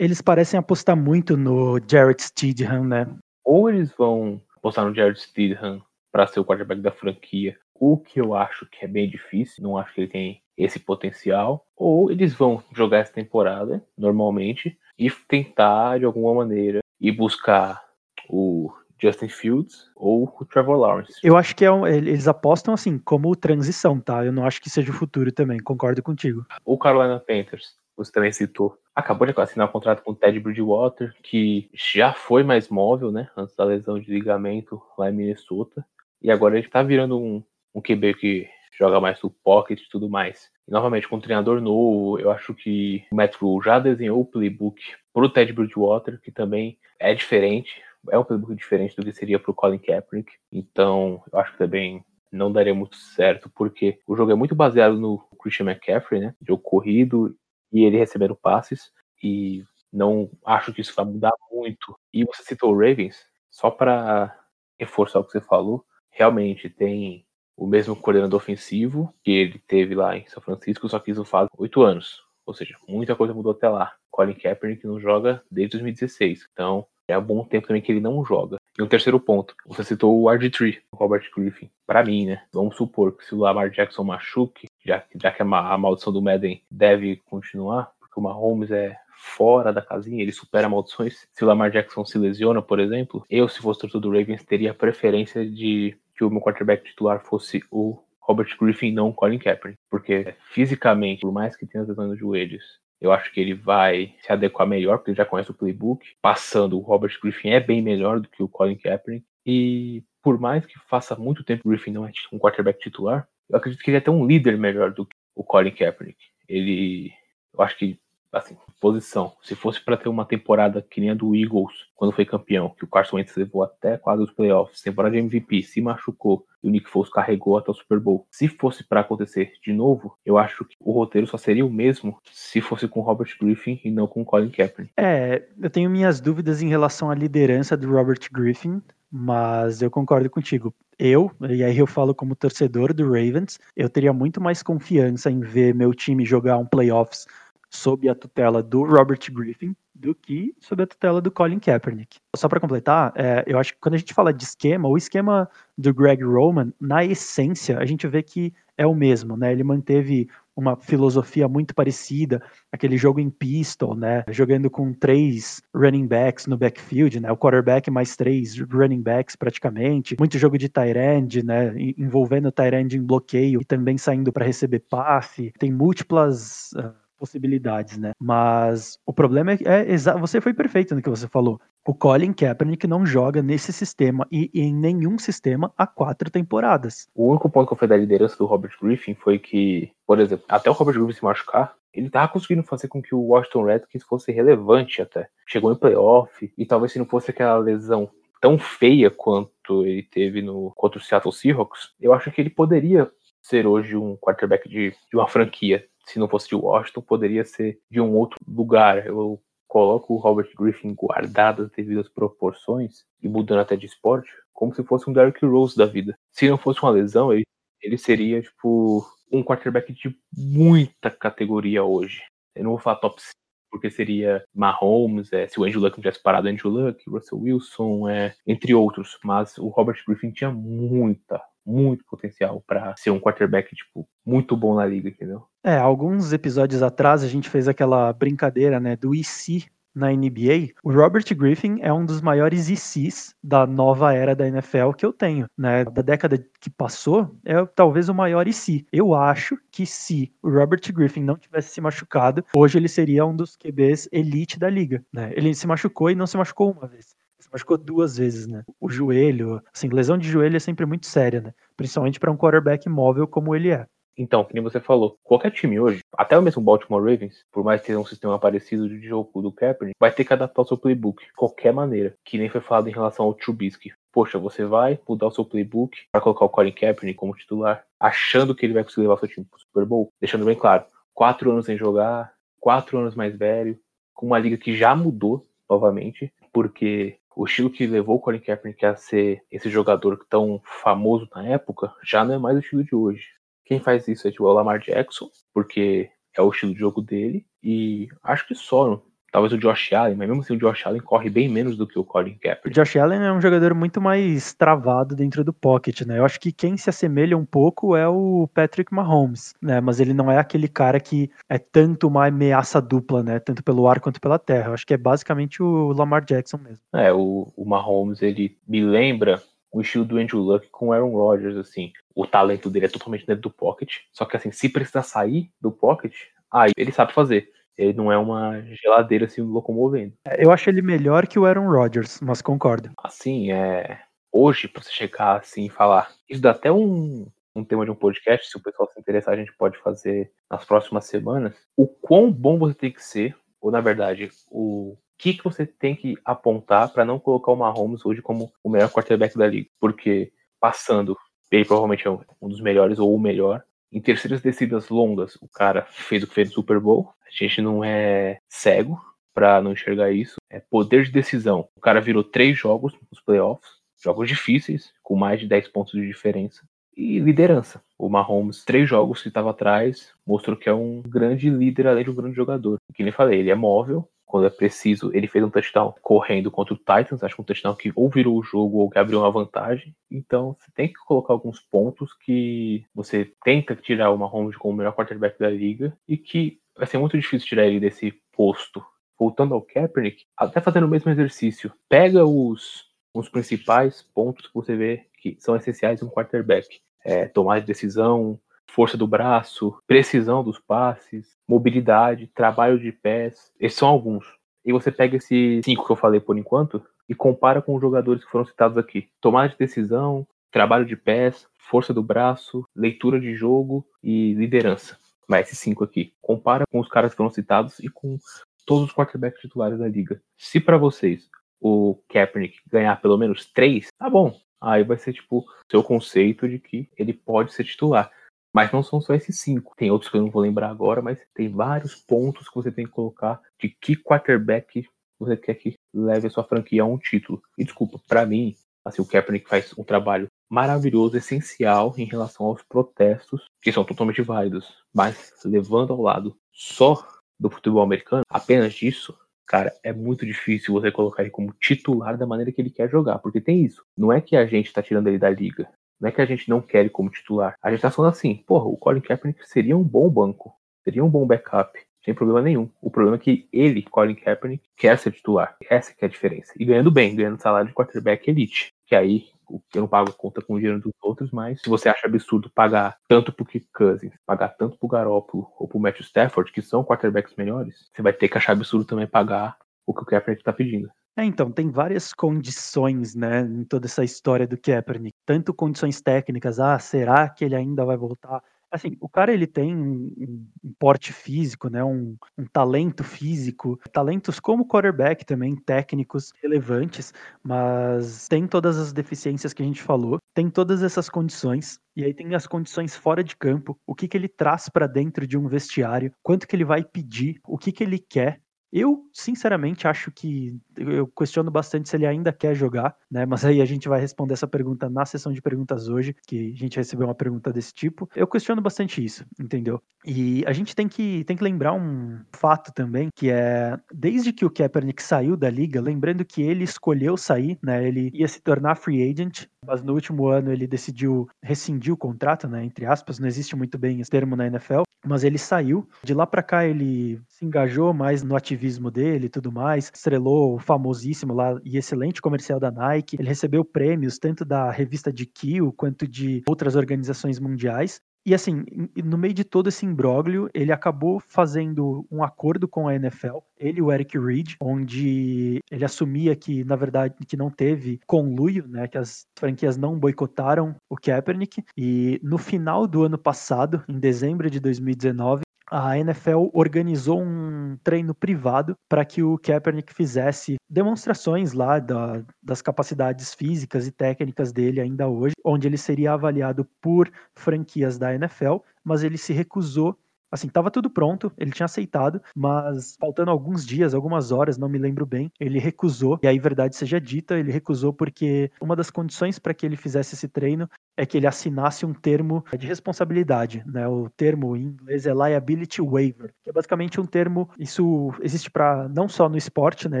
[SPEAKER 1] Eles parecem apostar muito no Jared Stidham, né?
[SPEAKER 2] Ou eles vão apostar no Jared Stidham para ser o quarterback da franquia, o que eu acho que é bem difícil, não acho que ele tem esse potencial, ou eles vão jogar essa temporada normalmente e tentar de alguma maneira ir buscar o Justin Fields ou o Trevor Lawrence.
[SPEAKER 1] Eu acho que é um, eles apostam assim, como transição, tá? Eu não acho que seja o futuro também, concordo contigo.
[SPEAKER 2] O Carolina Panthers, você também citou, acabou de assinar um contrato com o Ted Bridgewater, que já foi mais móvel, né? Antes da lesão de ligamento lá em Minnesota. E agora ele tá virando um, um QB que joga mais no pocket e tudo mais. E, novamente, com um treinador novo, eu acho que o Matt Rule já desenhou o playbook pro Ted Bridgewater, que também é diferente é um playbook diferente do que seria para o Colin Kaepernick. Então, eu acho que também não daria muito certo, porque o jogo é muito baseado no Christian McCaffrey, né? Jogo corrido e ele recebendo passes. E não acho que isso vai mudar muito. E você citou o Ravens, só para reforçar o que você falou, realmente tem o mesmo coordenador ofensivo que ele teve lá em São Francisco, só que isso faz oito anos. Ou seja, muita coisa mudou até lá. Colin Kaepernick não joga desde 2016. Então, é um bom tempo também que ele não joga. E um terceiro ponto, você citou o RG3, o Robert Griffin. Para mim, né? Vamos supor que se o Lamar Jackson machuque, já, já que a, a maldição do Madden deve continuar, porque o Mahomes é fora da casinha, ele supera maldições. Se o Lamar Jackson se lesiona, por exemplo, eu, se fosse torcedor do Ravens, teria preferência de que o meu quarterback titular fosse o Robert Griffin, não o Colin Kaepernick. Porque fisicamente, por mais que tenha lesões nos joelhos, eu acho que ele vai se adequar melhor, porque ele já conhece o playbook. Passando, o Robert Griffin é bem melhor do que o Colin Kaepernick. E por mais que faça muito tempo que o Griffin não é um quarterback titular, eu acredito que ele é até um líder melhor do que o Colin Kaepernick. Ele, eu acho que assim, posição. Se fosse para ter uma temporada que nem a do Eagles, quando foi campeão, que o Carson Wentz levou até quase os playoffs, temporada de MVP, se machucou e o Nick Foles carregou até o Super Bowl. Se fosse para acontecer de novo, eu acho que o roteiro só seria o mesmo se fosse com Robert Griffin e não com Colin Kaepernick.
[SPEAKER 1] É, eu tenho minhas dúvidas em relação à liderança do Robert Griffin, mas eu concordo contigo. Eu, e aí eu falo como torcedor do Ravens, eu teria muito mais confiança em ver meu time jogar um playoffs sob a tutela do Robert Griffin do que sob a tutela do Colin Kaepernick. Só para completar, é, eu acho que quando a gente fala de esquema, o esquema do Greg Roman, na essência, a gente vê que é o mesmo, né? Ele manteve uma filosofia muito parecida, aquele jogo em pistol, né? Jogando com três running backs no backfield, né? O quarterback mais três running backs praticamente. Muito jogo de tight end, né? Envolvendo tight end em bloqueio e também saindo para receber passe. Tem múltiplas uh, possibilidades, né? Mas o problema é, é você foi perfeito no que você falou. O Colin Kaepernick não joga nesse sistema e, em nenhum sistema há quatro temporadas.
[SPEAKER 2] O único ponto que eu fui da liderança do Robert Griffin foi que, por exemplo, até o Robert Griffin se machucar, ele tava conseguindo fazer com que o Washington Redskins fosse relevante até. Chegou em playoff e talvez se não fosse aquela lesão tão feia quanto ele teve no contra o Seattle Seahawks, eu acho que ele poderia ser hoje um quarterback de, de uma franquia se não fosse de Washington, poderia ser de um outro lugar. Eu coloco o Robert Griffin guardado devido às proporções e mudando até de esporte, como se fosse um Derrick Rose da vida. Se não fosse uma lesão, ele, ele seria, tipo, um quarterback de muita categoria hoje. Eu não vou falar top 5, porque seria Mahomes, é, se o Andrew Luck não tivesse parado, Andrew Luck, Russell Wilson, é, entre outros. Mas o Robert Griffin tinha muita, muito potencial para ser um quarterback, tipo, muito bom na liga, entendeu?
[SPEAKER 1] É, alguns episódios atrás a gente fez aquela brincadeira, né, do IC na NBA, o Robert Griffin é um dos maiores ICs da nova era da NFL que eu tenho, né? Da década que passou, é talvez o maior IC. Eu acho que se o Robert Griffin não tivesse se machucado, hoje ele seria um dos QBs elite da liga, né? Ele se machucou e não se machucou uma vez machucou duas vezes, né? O joelho, assim, lesão de joelho é sempre muito séria, né? Principalmente para um quarterback móvel como ele é.
[SPEAKER 2] Então, que nem você falou, qualquer time hoje, até o mesmo Baltimore Ravens, por mais que tenha um sistema parecido de jogo do Kaepernick, vai ter que adaptar o seu playbook de qualquer maneira, que nem foi falado em relação ao Trubisky. Poxa, você vai mudar o seu playbook para colocar o Colin Kaepernick como titular, achando que ele vai conseguir levar seu time pro Super Bowl, deixando bem claro, quatro anos sem jogar, quatro anos mais velho, com uma liga que já mudou novamente, porque o estilo que levou o Colin Kaepernick a ser esse jogador tão famoso na época já não é mais o estilo de hoje. Quem faz isso é tipo, o Lamar Jackson, porque é o estilo de jogo dele, e acho que só talvez o Josh Allen, mas mesmo assim o Josh Allen corre bem menos do que o Colin Kaepernick. O
[SPEAKER 1] Josh Allen é um jogador muito mais travado dentro do pocket, né? Eu acho que quem se assemelha um pouco é o Patrick Mahomes, né? Mas ele não é aquele cara que é tanto uma ameaça dupla, né? Tanto pelo ar quanto pela terra. Eu acho que é basicamente o Lamar Jackson mesmo.
[SPEAKER 2] É, o, o Mahomes, ele me lembra o estilo do Andrew Luck com o Aaron Rodgers, assim. O talento dele é totalmente dentro do pocket, só que assim, se precisar sair do pocket, aí ele sabe fazer. Ele não é uma geladeira se locomovendo.
[SPEAKER 1] É, eu acho ele melhor que o Aaron Rodgers, mas concordo.
[SPEAKER 2] Assim, é. Hoje, pra você chegar assim e falar. Isso dá até um, um tema de um podcast, se o pessoal se interessar, a gente pode fazer nas próximas semanas. O quão bom você tem que ser, ou na verdade, o que, que você tem que apontar para não colocar o Mahomes hoje como o melhor quarterback da liga. Porque passando, ele provavelmente é um dos melhores ou o melhor, em terceiras descidas longas, o cara fez o que fez no Super Bowl. A gente não é cego para não enxergar isso. É poder de decisão. O cara virou três jogos nos playoffs, jogos difíceis, com mais de 10 pontos de diferença. E liderança. O Mahomes, três jogos que estava atrás, mostrou que é um grande líder além de um grande jogador. Que nem falei, ele é móvel, quando é preciso. Ele fez um touchdown correndo contra o Titans, acho que um touchdown que ou virou o jogo ou que abriu uma vantagem. Então você tem que colocar alguns pontos que você tenta tirar o Mahomes como o melhor quarterback da liga e que vai ser muito difícil tirar ele desse posto. Voltando ao Kaepernick, até fazendo o mesmo exercício, pega os, os principais pontos que você vê que são essenciais em um quarterback. É, tomar de decisão, força do braço, precisão dos passes, mobilidade, trabalho de pés. Esses são alguns. E você pega esses cinco que eu falei por enquanto e compara com os jogadores que foram citados aqui. Tomada de decisão, trabalho de pés, força do braço, leitura de jogo e liderança. mas esses cinco aqui, compara com os caras que foram citados e com todos os quarterbacks titulares da liga. Se para vocês o Kaepernick ganhar pelo menos três, tá bom. Aí vai ser tipo seu conceito de que ele pode ser titular. Mas não são só esses cinco. Tem outros que eu não vou lembrar agora, mas tem vários pontos que você tem que colocar de que quarterback você quer que leve a sua franquia a um título. E desculpa, para mim, assim, o Kaepernick faz um trabalho maravilhoso, essencial em relação aos protestos, que são totalmente válidos. Mas levando ao lado só do futebol americano, apenas disso, cara, é muito difícil você colocar ele como titular da maneira que ele quer jogar, porque tem isso. Não é que a gente tá tirando ele da liga. Não é que a gente não quer ele como titular. A gente tá falando assim, porra, o Colin Kaepernick seria um bom banco, seria um bom backup, sem problema nenhum. O problema é que ele, Colin Kaepernick, quer ser titular. Essa que é a diferença. E ganhando bem, ganhando salário de quarterback elite. Que aí eu não pago conta com o dinheiro dos outros, mas se você acha absurdo pagar tanto pro Kirk Cousins, pagar tanto pro Garoppolo ou pro Matthew Stafford, que são quarterbacks melhores, você vai ter que achar absurdo também pagar o que o Kaepernick tá pedindo.
[SPEAKER 1] É, então, tem várias condições, né, em toda essa história do Kaepernick. Tanto condições técnicas, ah, será que ele ainda vai voltar? Assim, o cara ele tem um, um porte físico, né, um, um, talento físico, talentos como quarterback também, técnicos relevantes, mas tem todas as deficiências que a gente falou, tem todas essas condições, e aí tem as condições fora de campo, o que, que ele traz para dentro de um vestiário, quanto que ele vai pedir, o que, que ele quer, eu, sinceramente, acho que eu questiono bastante se ele ainda quer jogar, né? Mas aí a gente vai responder essa pergunta na sessão de perguntas hoje, que a gente recebeu uma pergunta desse tipo. Eu questiono bastante isso, entendeu? E a gente tem que, tem que lembrar um fato também, que é desde que o Kaepernick saiu da liga, lembrando que ele escolheu sair, né? Ele ia se tornar free agent, mas no último ano ele decidiu rescindir o contrato, né? Entre aspas, não existe muito bem esse termo na NFL, mas ele saiu. De lá para cá ele se engajou mais no ativismo dele e tudo mais, estrelou o famosíssimo lá e excelente comercial da Nike. Ele recebeu prêmios tanto da revista de Kill quanto de outras organizações mundiais. E assim, no meio de todo esse imbróglio, ele acabou fazendo um acordo com a NFL, ele e o Eric Reed, onde ele assumia que, na verdade, que não teve conluio, né, que as franquias não boicotaram o Kaepernick. E no final do ano passado, em dezembro de 2019, a NFL organizou um treino privado para que o Kaepernick fizesse demonstrações lá da, das capacidades físicas e técnicas dele ainda hoje, onde ele seria avaliado por franquias da NFL, mas ele se recusou Assim, estava tudo pronto, ele tinha aceitado, mas faltando alguns dias, algumas horas, não me lembro bem, ele recusou. E aí, verdade seja dita, ele recusou porque uma das condições para que ele fizesse esse treino é que ele assinasse um termo de responsabilidade, né? O termo em inglês é liability waiver, que é basicamente um termo, isso existe para não só no esporte, né?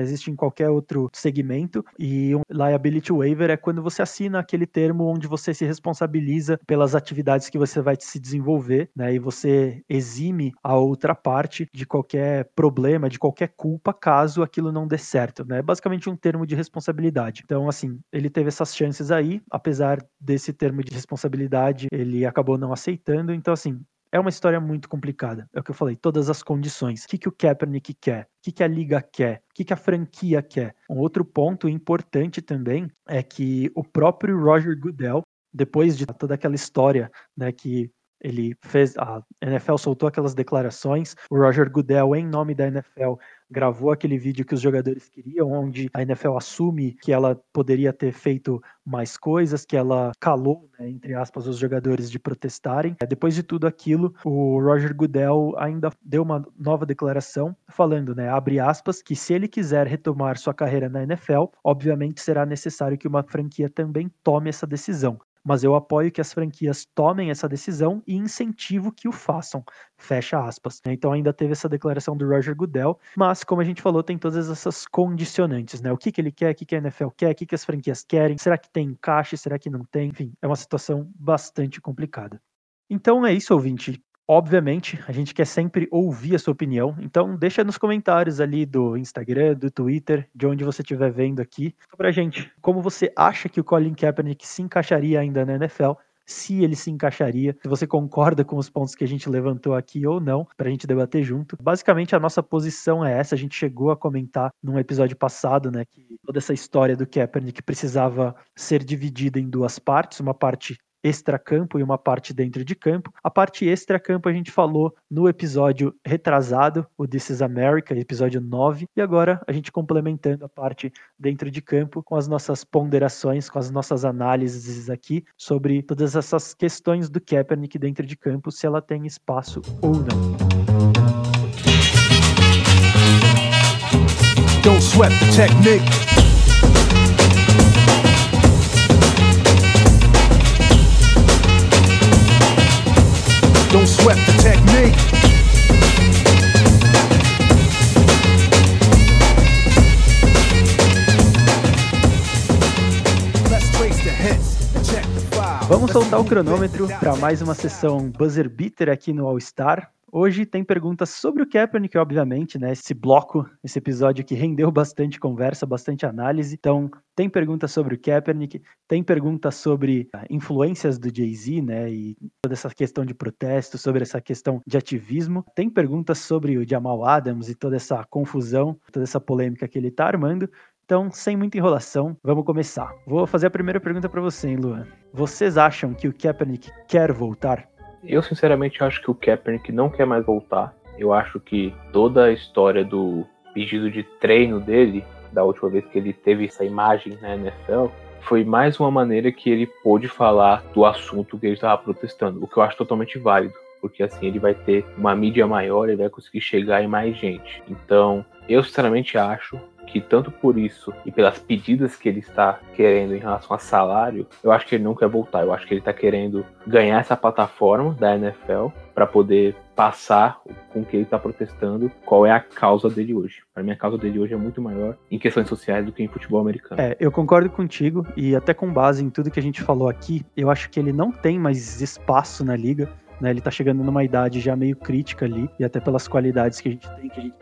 [SPEAKER 1] Existe em qualquer outro segmento e um liability waiver é quando você assina aquele termo onde você se responsabiliza pelas atividades que você vai se desenvolver, né? E você exime a outra parte de qualquer problema, de qualquer culpa, caso aquilo não dê certo, né? É basicamente um termo de responsabilidade. Então, assim, ele teve essas chances aí, apesar desse termo de de responsabilidade, ele acabou não aceitando. Então, assim, é uma história muito complicada. É o que eu falei, todas as condições. O que, que o Kaepernick quer? O que, que a liga quer? O que, que a franquia quer? Um outro ponto importante também é que o próprio Roger Goodell, depois de toda aquela história né, que ele fez, a NFL soltou aquelas declarações, o Roger Goodell, em nome da NFL, gravou aquele vídeo que os jogadores queriam, onde a NFL assume que ela poderia ter feito mais coisas, que ela calou, né, entre aspas, os jogadores de protestarem. É, depois de tudo aquilo, o Roger Goodell ainda deu uma nova declaração falando, né, abre aspas, que se ele quiser retomar sua carreira na NFL, obviamente será necessário que uma franquia também tome essa decisão mas eu apoio que as franquias tomem essa decisão e incentivo que o façam. Fecha aspas. Então ainda teve essa declaração do Roger Goodell, mas como a gente falou, tem todas essas condicionantes, né? O que, que ele quer, o que, que a NFL quer, o que, que as franquias querem, será que tem encaixe, será que não tem? Enfim, é uma situação bastante complicada. Então é isso, ouvinte. Obviamente, a gente quer sempre ouvir a sua opinião, então deixa nos comentários ali do Instagram, do Twitter, de onde você estiver vendo aqui, pra gente como você acha que o Colin Kaepernick se encaixaria ainda na NFL, se ele se encaixaria, se você concorda com os pontos que a gente levantou aqui ou não, para a gente debater junto. Basicamente, a nossa posição é essa. A gente chegou a comentar num episódio passado, né, que toda essa história do Kaepernick precisava ser dividida em duas partes, uma parte extracampo e uma parte dentro de campo. A parte extracampo a gente falou no episódio retrasado, o This is America, episódio 9, e agora a gente complementando a parte dentro de campo com as nossas ponderações, com as nossas análises aqui sobre todas essas questões do Kaepernick dentro de campo, se ela tem espaço ou não. Don't sweat the technique. Don't sweat the technique. Vamos soltar o cronômetro para mais uma sessão buzzer beater aqui no All Star. Hoje tem perguntas sobre o Kaepernick, obviamente, né? Esse bloco, esse episódio que rendeu bastante conversa, bastante análise. Então, tem perguntas sobre o Kaepernick, tem perguntas sobre ah, influências do Jay-Z, né? E toda essa questão de protesto, sobre essa questão de ativismo. Tem perguntas sobre o Jamal Adams e toda essa confusão, toda essa polêmica que ele está armando. Então, sem muita enrolação, vamos começar. Vou fazer a primeira pergunta para você, hein, Luan. Vocês acham que o Kaepernick quer voltar?
[SPEAKER 2] Eu, sinceramente, acho que o Kaepernick não quer mais voltar. Eu acho que toda a história do pedido de treino dele, da última vez que ele teve essa imagem na NFL, foi mais uma maneira que ele pôde falar do assunto que ele estava protestando, o que eu acho totalmente válido, porque assim ele vai ter uma mídia maior, ele vai conseguir chegar em mais gente. Então, eu sinceramente acho que tanto por isso e pelas pedidas que ele está querendo em relação a salário, eu acho que ele não quer voltar. Eu acho que ele está querendo ganhar essa plataforma da NFL para poder passar com que ele está protestando, qual é a causa dele hoje. Para mim, a causa dele hoje é muito maior em questões sociais do que em futebol americano.
[SPEAKER 1] É, eu concordo contigo e até com base em tudo que a gente falou aqui, eu acho que ele não tem mais espaço na liga. Né, ele tá chegando numa idade já meio crítica ali, e até pelas qualidades que a gente tem, que a gente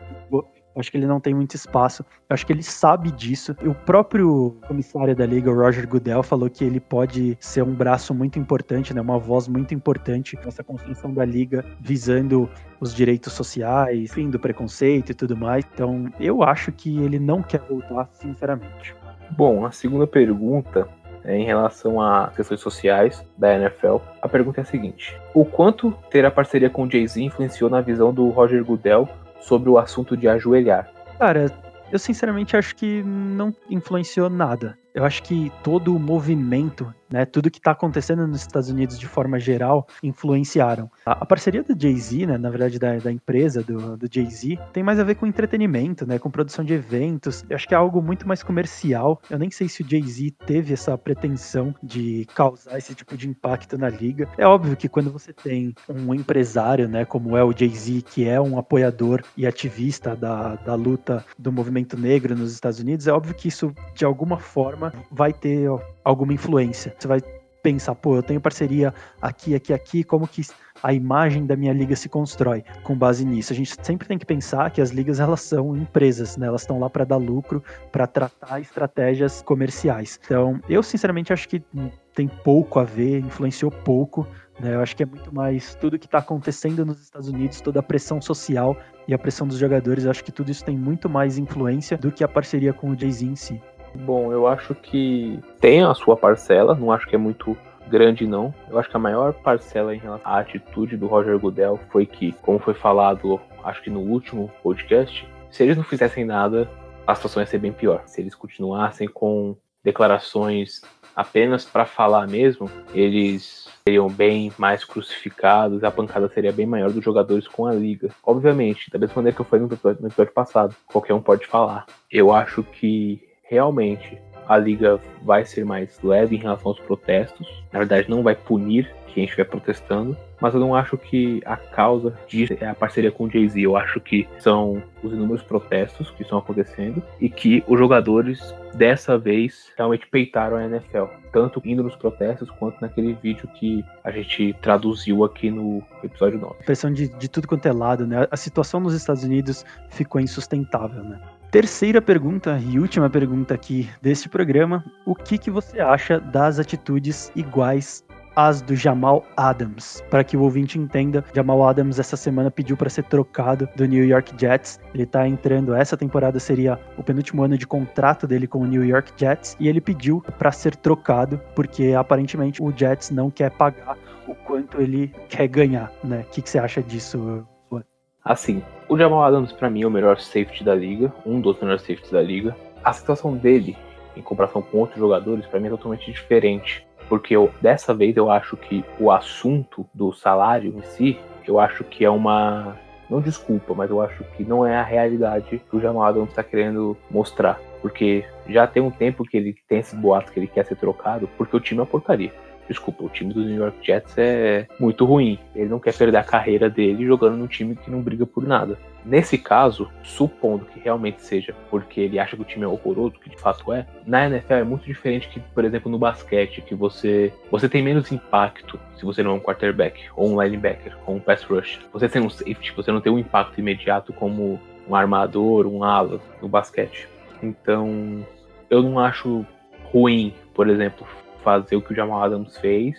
[SPEAKER 1] acho que ele não tem muito espaço. Eu acho que ele sabe disso. O próprio comissário da liga, o Roger Goodell, falou que ele pode ser um braço muito importante, né, uma voz muito importante nessa construção da liga, visando os direitos sociais, fim do preconceito e tudo mais. Então, eu acho que ele não quer voltar, sinceramente.
[SPEAKER 2] Bom, a segunda pergunta em relação a questões sociais da NFL. A pergunta é a seguinte: O quanto ter a parceria com o Jay-Z influenciou na visão do Roger Goodell sobre o assunto de ajoelhar?
[SPEAKER 1] Cara, eu sinceramente acho que não influenciou nada. Eu acho que todo o movimento né, tudo que está acontecendo nos Estados Unidos de forma geral influenciaram. A, a parceria do Jay-Z, né, na verdade da, da empresa do, do Jay-Z, tem mais a ver com entretenimento, né, com produção de eventos. Eu acho que é algo muito mais comercial. Eu nem sei se o Jay-Z teve essa pretensão de causar esse tipo de impacto na liga. É óbvio que quando você tem um empresário, né, como é o Jay-Z, que é um apoiador e ativista da, da luta do movimento negro nos Estados Unidos, é óbvio que isso de alguma forma vai ter alguma influência. Você vai pensar, pô, eu tenho parceria aqui, aqui, aqui, como que a imagem da minha liga se constrói com base nisso. A gente sempre tem que pensar que as ligas elas são empresas, né? Elas estão lá para dar lucro, para tratar estratégias comerciais. Então, eu sinceramente acho que tem pouco a ver, influenciou pouco. Né? Eu acho que é muito mais tudo que está acontecendo nos Estados Unidos, toda a pressão social e a pressão dos jogadores. Eu acho que tudo isso tem muito mais influência do que a parceria com o Jay-Z em si.
[SPEAKER 2] Bom, eu acho que tem a sua parcela, não acho que é muito grande não. Eu acho que a maior parcela em relação à atitude do Roger Goodell foi que, como foi falado, acho que no último podcast, se eles não fizessem nada, a situação ia ser bem pior. Se eles continuassem com declarações apenas para falar mesmo, eles seriam bem mais crucificados, a pancada seria bem maior dos jogadores com a liga. Obviamente, da mesma maneira que eu falei no episódio, no episódio passado, qualquer um pode falar. Eu acho que realmente a liga vai ser mais leve em relação aos protestos. Na verdade, não vai punir quem estiver protestando. Mas eu não acho que a causa disso é a parceria com o Jay-Z. Eu acho que são os inúmeros protestos que estão acontecendo e que os jogadores dessa vez realmente peitaram a NFL. Tanto indo nos protestos quanto naquele vídeo que a gente traduziu aqui no episódio 9.
[SPEAKER 1] Pressão de, de tudo quanto é lado, né? A situação nos Estados Unidos ficou insustentável, né? Terceira pergunta e última pergunta aqui deste programa: o que, que você acha das atitudes iguais as do Jamal Adams. Para que o ouvinte entenda, Jamal Adams essa semana pediu para ser trocado do New York Jets. Ele tá entrando, essa temporada seria o penúltimo ano de contrato dele com o New York Jets e ele pediu para ser trocado porque aparentemente o Jets não quer pagar o quanto ele quer ganhar, né? O que, que você acha disso,
[SPEAKER 2] Assim, o Jamal Adams para mim é o melhor safety da liga, um dos melhores safeties da liga. A situação dele, em comparação com outros jogadores, para mim é totalmente diferente. Porque eu, dessa vez eu acho que o assunto do salário em si, eu acho que é uma. Não desculpa, mas eu acho que não é a realidade que o Jamal Adams está querendo mostrar. Porque já tem um tempo que ele tem esse boato que ele quer ser trocado, porque o time é uma porcaria desculpa, o time do New York Jets é muito ruim. Ele não quer perder a carreira dele jogando num time que não briga por nada. Nesse caso, supondo que realmente seja porque ele acha que o time é horroroso, que de fato é, na NFL é muito diferente que, por exemplo, no basquete, que você você tem menos impacto se você não é um quarterback, ou um linebacker, ou um pass rush. Você tem um safety, você não tem um impacto imediato como um armador, um ala no basquete. Então, eu não acho ruim, por exemplo, fazer o que o Jamal Adams fez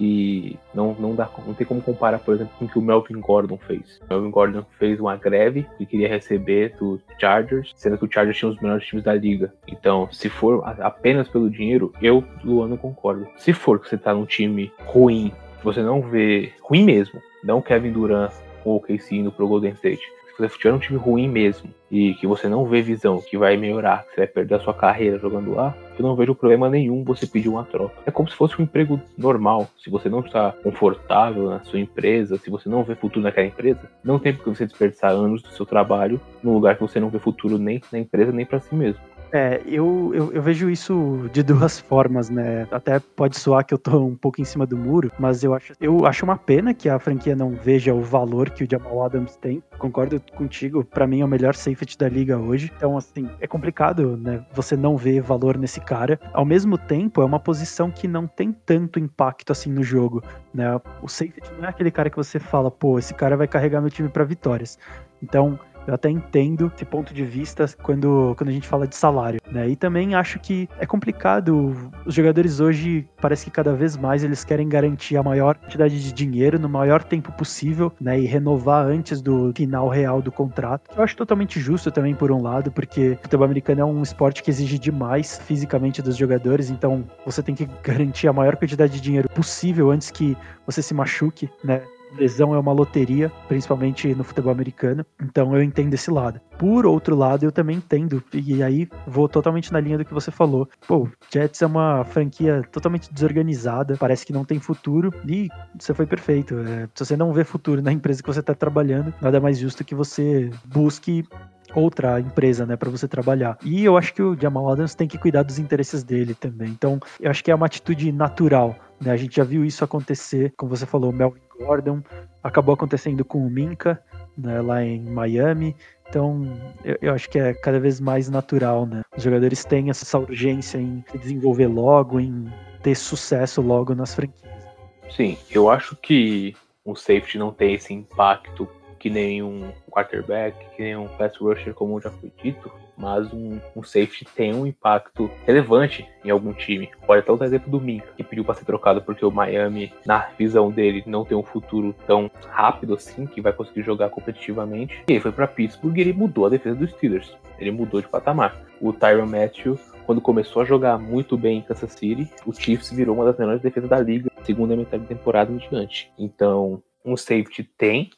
[SPEAKER 2] e não, não, dá, não tem como comparar, por exemplo, com o que o Melvin Gordon fez. O Melvin Gordon fez uma greve que queria receber do Chargers, sendo que o Chargers tinha os melhores times da liga. Então, se for apenas pelo dinheiro, eu, Luan, não concordo. Se for que você tá num time ruim, você não vê. ruim mesmo, não Kevin Durant ou o KC indo pro Golden State se você tiver um time ruim mesmo e que você não vê visão que vai melhorar, que você vai perder a sua carreira jogando lá, eu não vejo problema nenhum você pedir uma troca. É como se fosse um emprego normal. Se você não está confortável na sua empresa, se você não vê futuro naquela empresa, não tem por que você desperdiçar anos do seu trabalho num lugar que você não vê futuro nem na empresa nem para si mesmo.
[SPEAKER 1] É, eu, eu, eu, vejo isso de duas formas, né? Até pode soar que eu tô um pouco em cima do muro, mas eu acho, eu acho uma pena que a franquia não veja o valor que o Jamal Adams tem. Concordo contigo, para mim é o melhor safety da liga hoje. Então, assim, é complicado, né? Você não ver valor nesse cara. Ao mesmo tempo, é uma posição que não tem tanto impacto assim no jogo, né? O safety não é aquele cara que você fala, pô, esse cara vai carregar meu time para vitórias. Então, eu até entendo esse ponto de vista quando, quando a gente fala de salário, né? E também acho que é complicado. Os jogadores hoje parece que cada vez mais eles querem garantir a maior quantidade de dinheiro no maior tempo possível, né? E renovar antes do final real do contrato. Eu acho totalmente justo também por um lado, porque o futebol americano é um esporte que exige demais fisicamente dos jogadores, então você tem que garantir a maior quantidade de dinheiro possível antes que você se machuque, né? Lesão é uma loteria, principalmente no futebol americano. Então eu entendo esse lado. Por outro lado, eu também entendo, e aí vou totalmente na linha do que você falou. Pô, Jets é uma franquia totalmente desorganizada, parece que não tem futuro, e você foi perfeito. É, se você não vê futuro na empresa que você está trabalhando, nada mais justo que você busque outra empresa, né, para você trabalhar. E eu acho que o Jamal Adams tem que cuidar dos interesses dele também. Então, eu acho que é uma atitude natural, né? A gente já viu isso acontecer, como você falou, Melvin Gordon, acabou acontecendo com o Minka, né, lá em Miami. Então, eu, eu, acho que é cada vez mais natural, né? Os jogadores têm essa urgência em se desenvolver logo, em ter sucesso logo nas franquias.
[SPEAKER 2] Sim, eu acho que o safety não tem esse impacto que nem um quarterback, que nem um pass rusher, como já foi dito, mas um, um, safety tem um impacto relevante em algum time. Pode até usar o exemplo do Minka, que pediu para ser trocado porque o Miami, na visão dele, não tem um futuro tão rápido assim, que vai conseguir jogar competitivamente. E ele foi para Pittsburgh e ele mudou a defesa dos Steelers. Ele mudou de patamar. O Tyron Matthew quando começou a jogar muito bem em Kansas City, o Chiefs virou uma das melhores defesas da liga, segunda metade da temporada em diante. Então, um safety tem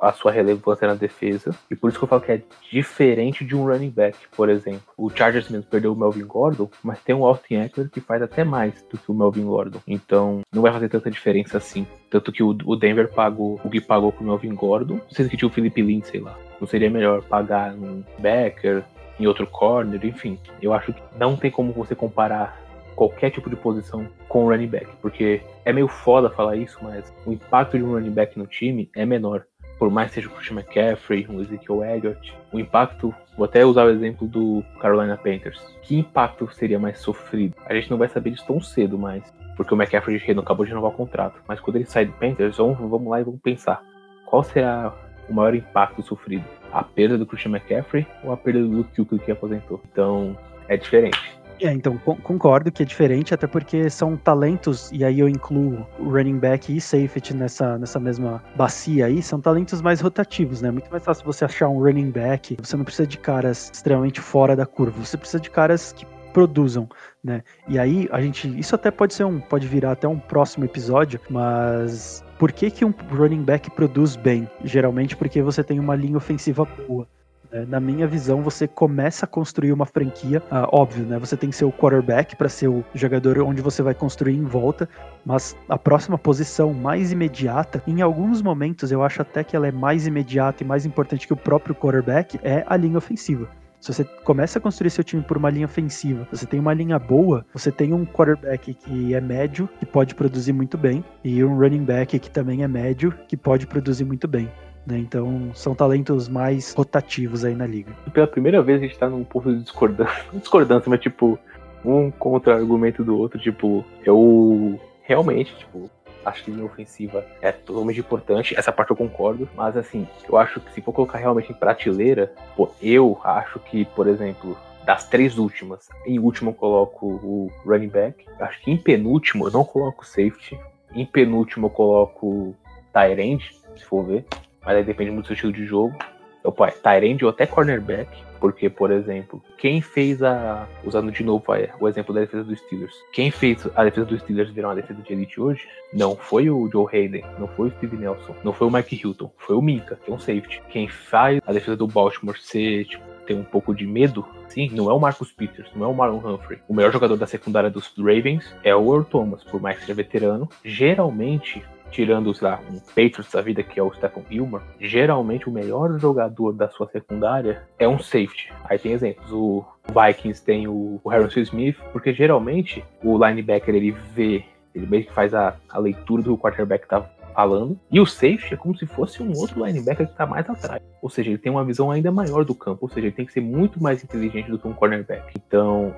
[SPEAKER 2] a sua relevância na defesa, e por isso que eu falo que é diferente de um running back, por exemplo. O Chargers mesmo perdeu o Melvin Gordon, mas tem um Austin Eckler que faz até mais do que o Melvin Gordon. Então, não vai fazer tanta diferença assim. Tanto que o, Denver pagou o que pagou pro Melvin Gordon, sendo que tinha o Philip Lindsay lá. Não seria melhor pagar um backer, em outro corner, enfim. Eu acho que não tem como você comparar qualquer tipo de posição com o running back, porque é meio foda falar isso, mas o impacto de um running back no time é menor. Por mais que seja o Christian McCaffrey, o Ezekiel Elliott, o impacto, vou até usar o exemplo do Carolina Panthers. Que impacto seria mais sofrido? A gente não vai saber disso tão cedo, mas porque o McCaffrey não acabou de renovar o contrato. Mas quando ele sai do Panthers, vamos, lá e vamos pensar. Qual será o maior impacto sofrido? A perda do Christian McCaffrey ou a perda do Luke Kuechly que aposentou? Então, é diferente.
[SPEAKER 1] É, então concordo que é diferente, até porque são talentos, e aí eu incluo running back e safety nessa, nessa mesma bacia aí, são talentos mais rotativos, né? Muito mais fácil você achar um running back, você não precisa de caras extremamente fora da curva, você precisa de caras que produzam, né? E aí a gente, isso até pode ser um, pode virar até um próximo episódio, mas por que que um running back produz bem? Geralmente porque você tem uma linha ofensiva boa. Né? Na minha visão, você começa a construir uma franquia, ah, óbvio, né? Você tem que ser o quarterback para ser o jogador onde você vai construir em volta, mas a próxima posição mais imediata, em alguns momentos eu acho até que ela é mais imediata e mais importante que o próprio quarterback, é a linha ofensiva. Se você começa a construir seu time por uma linha ofensiva, você tem uma linha boa, você tem um quarterback que é médio, que pode produzir muito bem, e um running back que também é médio, que pode produzir muito bem. Né? Então são talentos mais rotativos aí na liga.
[SPEAKER 2] Pela primeira vez a gente tá num ponto de discordância, discordância, mas tipo, um contra-argumento do outro, tipo, eu realmente, tipo, acho que linha ofensiva é totalmente importante, essa parte eu concordo, mas assim, eu acho que se for colocar realmente em prateleira, pô, eu acho que, por exemplo, das três últimas, em último eu coloco o running back, acho que em penúltimo eu não coloco safety, em penúltimo eu coloco tight end, se for ver, mas aí depende muito do seu estilo de jogo. Eu, pai, end ou até cornerback, porque, por exemplo, quem fez a. Usando de novo o exemplo da defesa dos Steelers. Quem fez a defesa dos Steelers virar uma defesa de elite hoje não foi o Joe Hayden, não foi o Steve Nelson, não foi o Mike Hilton, foi o Minka, que é um safety. Quem faz a defesa do Baltimore ser, tipo, ter um pouco de medo, sim, não é o Marcus Peters, não é o Marlon Humphrey. O melhor jogador da secundária dos Ravens é o Earl Thomas, por mais que seja veterano. Geralmente, tirando, sei lá, um Patriots da vida, que é o Stephen Gilmore, geralmente o melhor jogador da sua secundária é um safety. Aí tem exemplos, o Vikings tem o Harrison Smith, porque geralmente o linebacker ele vê, ele meio que faz a, a leitura do quarterback tá falando, e o safety é como se fosse um outro linebacker que está mais atrás. Ou seja, ele tem uma visão ainda maior do campo, ou seja, ele tem que ser muito mais inteligente do que um cornerback. Então,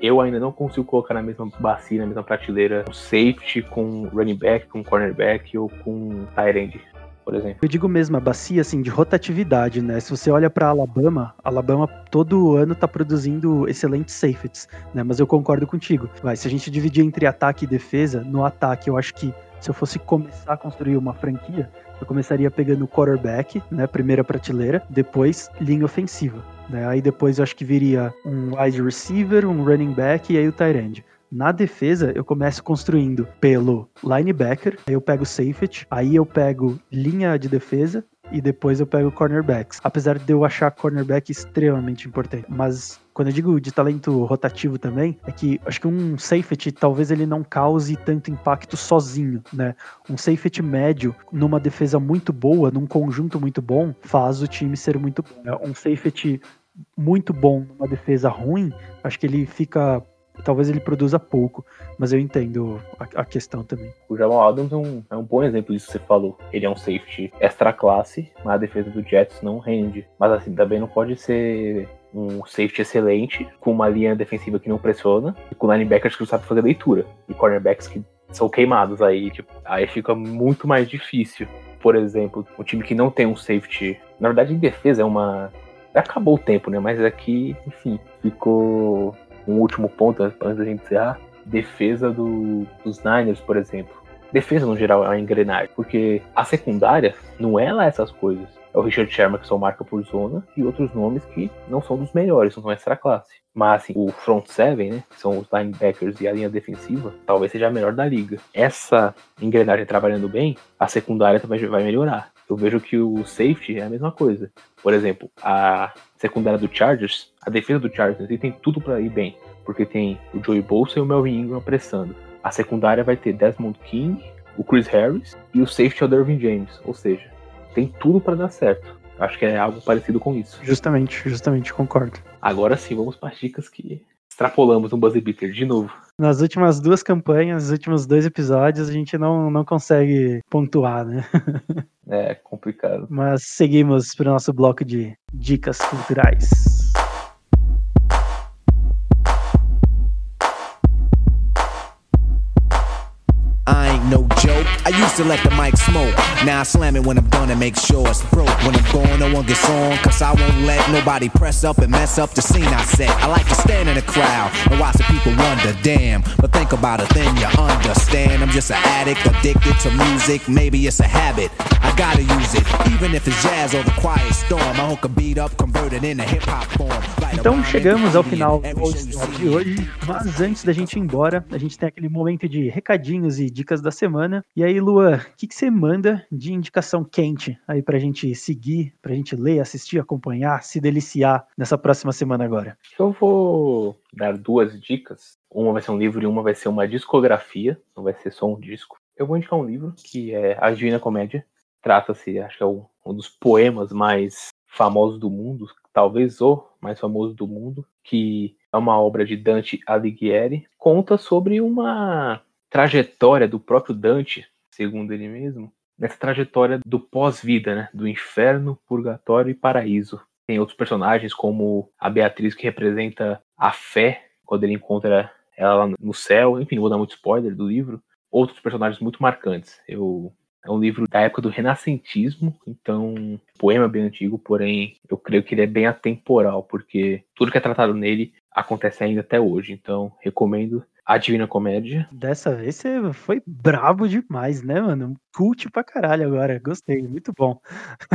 [SPEAKER 2] eu ainda não consigo colocar na mesma bacia, na mesma prateleira, um safety com running back, com cornerback ou com tight end. Por exemplo.
[SPEAKER 1] Eu digo mesmo a bacia assim de rotatividade, né? Se você olha para Alabama, Alabama todo ano tá produzindo excelentes safeties, né? Mas eu concordo contigo. Vai, se a gente dividir entre ataque e defesa, no ataque eu acho que se eu fosse começar a construir uma franquia, eu começaria pegando quarterback, né, primeira prateleira, depois linha ofensiva. Né? Aí depois eu acho que viria um wide receiver, um running back e aí o tight end. Na defesa, eu começo construindo pelo linebacker, aí eu pego safety, aí eu pego linha de defesa e depois eu pego cornerbacks. Apesar de eu achar cornerback extremamente importante. Mas quando eu digo de talento rotativo também, é que acho que um safety talvez ele não cause tanto impacto sozinho, né? Um safety médio numa defesa muito boa, num conjunto muito bom, faz o time ser muito bom. Um safety muito bom numa defesa ruim, acho que ele fica talvez ele produza pouco, mas eu entendo a, a questão também.
[SPEAKER 2] O Jamal Adams é um, é um, bom exemplo disso que você falou. Ele é um safety extra classe, mas a defesa do Jets não rende. Mas assim, também não pode ser um safety excelente, com uma linha defensiva que não pressiona, e com linebackers que não sabem fazer leitura, e cornerbacks que são queimados aí, tipo, aí fica muito mais difícil. Por exemplo, um time que não tem um safety, na verdade em defesa é uma acabou o tempo, né? Mas aqui, enfim, ficou um último ponto antes da gente encerrar, defesa do, dos Niners, por exemplo. Defesa, no geral, é uma engrenagem, porque a secundária não é lá essas coisas. É o Richard Sherman, que são marca por zona, e outros nomes que não são dos melhores, não são extra classe. Mas, assim, o front seven, né, que são os linebackers e a linha defensiva, talvez seja a melhor da liga. Essa engrenagem trabalhando bem, a secundária também vai melhorar. Eu vejo que o safety é a mesma coisa. Por exemplo, a secundária do Chargers, a defesa do Chargers tem tudo para ir bem, porque tem o Joey Bolsa e o Melvin Ingram pressando. A secundária vai ter Desmond King, o Chris Harris e o safety é Dervin James, ou seja, tem tudo para dar certo. Acho que é algo parecido com isso.
[SPEAKER 1] Justamente, justamente, concordo.
[SPEAKER 2] Agora sim, vamos para as dicas que extrapolamos um buzzer beater de novo.
[SPEAKER 1] Nas últimas duas campanhas, nos últimos dois episódios, a gente não, não consegue pontuar, né?
[SPEAKER 2] é complicado.
[SPEAKER 1] Mas seguimos para o nosso bloco de dicas culturais. No joke. I used
[SPEAKER 3] to let the mic smoke. Now I slam it when I'm done and make sure it's broke. When I'm gone, no one gets on, cause I won't let nobody press up and mess up the scene I set. I like to stand in the crowd and watch the people wonder, damn. But think about it, then you understand. I'm just an addict, addicted to music. Maybe it's a habit. I gotta use it, even if it's jazz or the quiet storm. I hook a beat up, convert it into hip hop form.
[SPEAKER 1] Então chegamos ao final do de hoje, mas antes da gente ir embora, a gente tem aquele momento de recadinhos e dicas da semana. E aí, Lua, o que, que você manda de indicação quente aí pra gente seguir, pra gente ler, assistir, acompanhar, se deliciar nessa próxima semana agora?
[SPEAKER 2] Eu vou dar duas dicas. Uma vai ser um livro e uma vai ser uma discografia, não vai ser só um disco. Eu vou indicar um livro que é A Divina Comédia. Trata-se, acho que é um, um dos poemas mais famosos do mundo, talvez o mais famoso do mundo, que é uma obra de Dante Alighieri, conta sobre uma trajetória do próprio Dante, segundo ele mesmo, nessa trajetória do pós-vida, né, do inferno, purgatório e paraíso. Tem outros personagens como a Beatriz que representa a fé quando ele encontra ela no céu, enfim, não vou dar muito spoiler do livro. Outros personagens muito marcantes. Eu é um livro da época do renascentismo, então poema bem antigo, porém eu creio que ele é bem atemporal, porque tudo que é tratado nele acontece ainda até hoje. Então recomendo a Divina Comédia.
[SPEAKER 1] Dessa vez você foi brabo demais, né, mano? Cult pra caralho agora. Gostei, muito bom.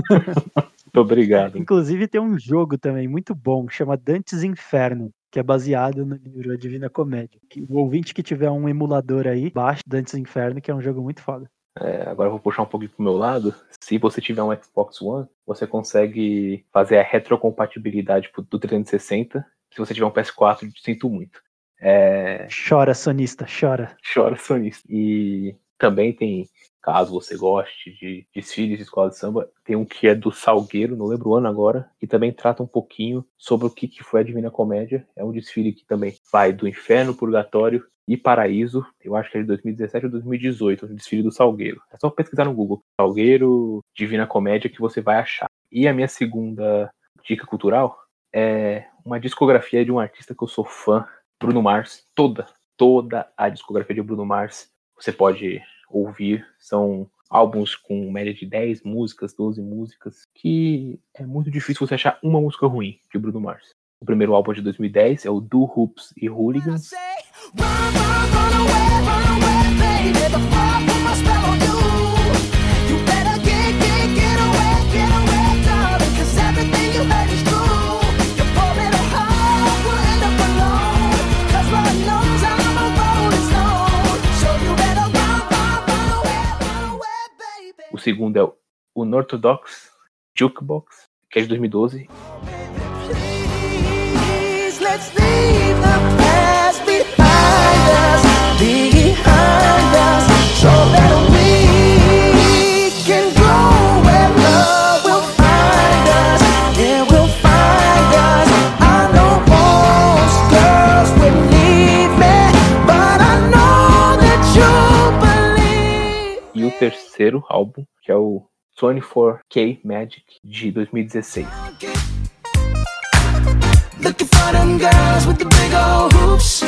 [SPEAKER 2] muito obrigado.
[SPEAKER 1] Inclusive tem um jogo também muito bom, chama Dantes Inferno que é baseado no livro A Divina Comédia. O ouvinte que tiver um emulador aí, baixe Dantes Inferno, que é um jogo muito foda.
[SPEAKER 2] É, agora eu vou puxar um pouquinho pro meu lado. Se você tiver um Xbox One, você consegue fazer a retrocompatibilidade do 360. Se você tiver um PS4, sinto muito. É...
[SPEAKER 1] Chora, sonista, chora.
[SPEAKER 2] Chora, sonista. E também tem, caso você goste de desfiles de escola de samba, tem um que é do Salgueiro, não lembro o ano agora, que também trata um pouquinho sobre o que, que foi a Divina Comédia. É um desfile que também vai do inferno, purgatório e Paraíso, eu acho que é de 2017 ou 2018, o desfile do Salgueiro. É só pesquisar no Google, Salgueiro, Divina Comédia, que você vai achar. E a minha segunda dica cultural é uma discografia de um artista que eu sou fã, Bruno Mars, toda, toda a discografia de Bruno Mars você pode ouvir, são álbuns com média de 10 músicas, 12 músicas, que é muito difícil você achar uma música ruim de Bruno Mars. O primeiro álbum de 2010 é o Do Hoops e Hooligans. O segundo é o Unorthodox Jukebox, que é de 2012. Terceiro álbum, que é o 24K Magic de 2016. Looking for them girls with the big old hoops.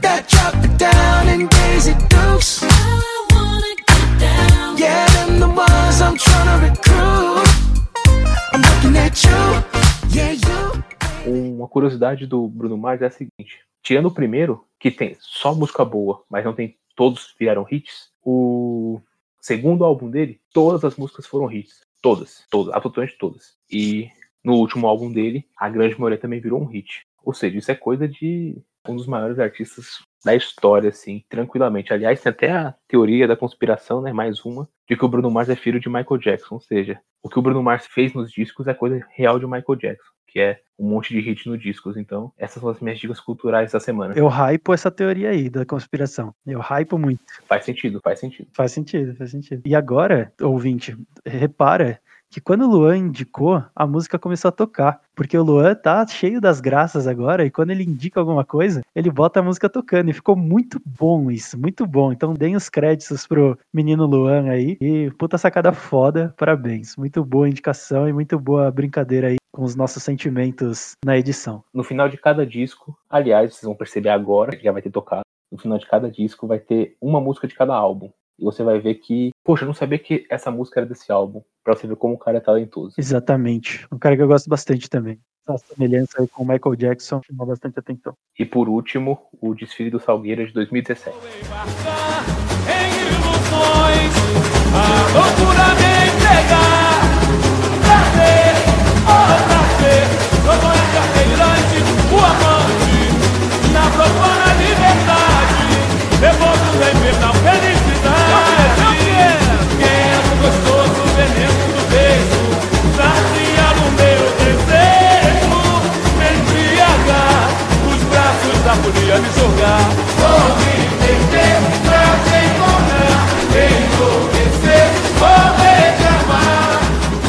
[SPEAKER 2] That drop it down and Daisy Dukes. I wanna get down Yeah, them the ones I'm trying to recruit. I'm looking at you, yeah you. Uma curiosidade do Bruno Mars é a seguinte. Tirando o primeiro, que tem só música boa, mas não tem todos viraram hits, o segundo álbum dele, todas as músicas foram hits. Todas, todas, absolutamente todas. E no último álbum dele, a grande maioria também virou um hit. Ou seja, isso é coisa de um dos maiores artistas da história, assim, tranquilamente. Aliás, tem até a teoria da conspiração, né? Mais uma, de que o Bruno Mars é filho de Michael Jackson. Ou seja, o que o Bruno Mars fez nos discos é coisa real de Michael Jackson que é um monte de hit no discos. Então, essas são as minhas dicas culturais da semana.
[SPEAKER 1] Eu hypo essa teoria aí da conspiração. Eu hypo muito.
[SPEAKER 2] Faz sentido, faz sentido.
[SPEAKER 1] Faz sentido, faz sentido. E agora, ouvinte, repara que quando o Luan indicou, a música começou a tocar. Porque o Luan tá cheio das graças agora, e quando ele indica alguma coisa, ele bota a música tocando. E ficou muito bom isso, muito bom. Então deem os créditos pro menino Luan aí. E puta sacada foda, parabéns. Muito boa indicação e muito boa brincadeira aí com os nossos sentimentos na edição.
[SPEAKER 2] No final de cada disco, aliás, vocês vão perceber agora que já vai ter tocado. No final de cada disco vai ter uma música de cada álbum. E você vai ver que, poxa, eu não sabia que essa música era desse álbum, pra você ver como o cara é talentoso.
[SPEAKER 1] Exatamente. Um cara que eu gosto bastante também. Essa semelhança aí com o Michael Jackson chamou bastante atenção.
[SPEAKER 2] E por último, o desfile do Salgueira de 2017. A loucura me entregar folia me jogar Vou me entender pra te encontrar Enlouquecer, vou reclamar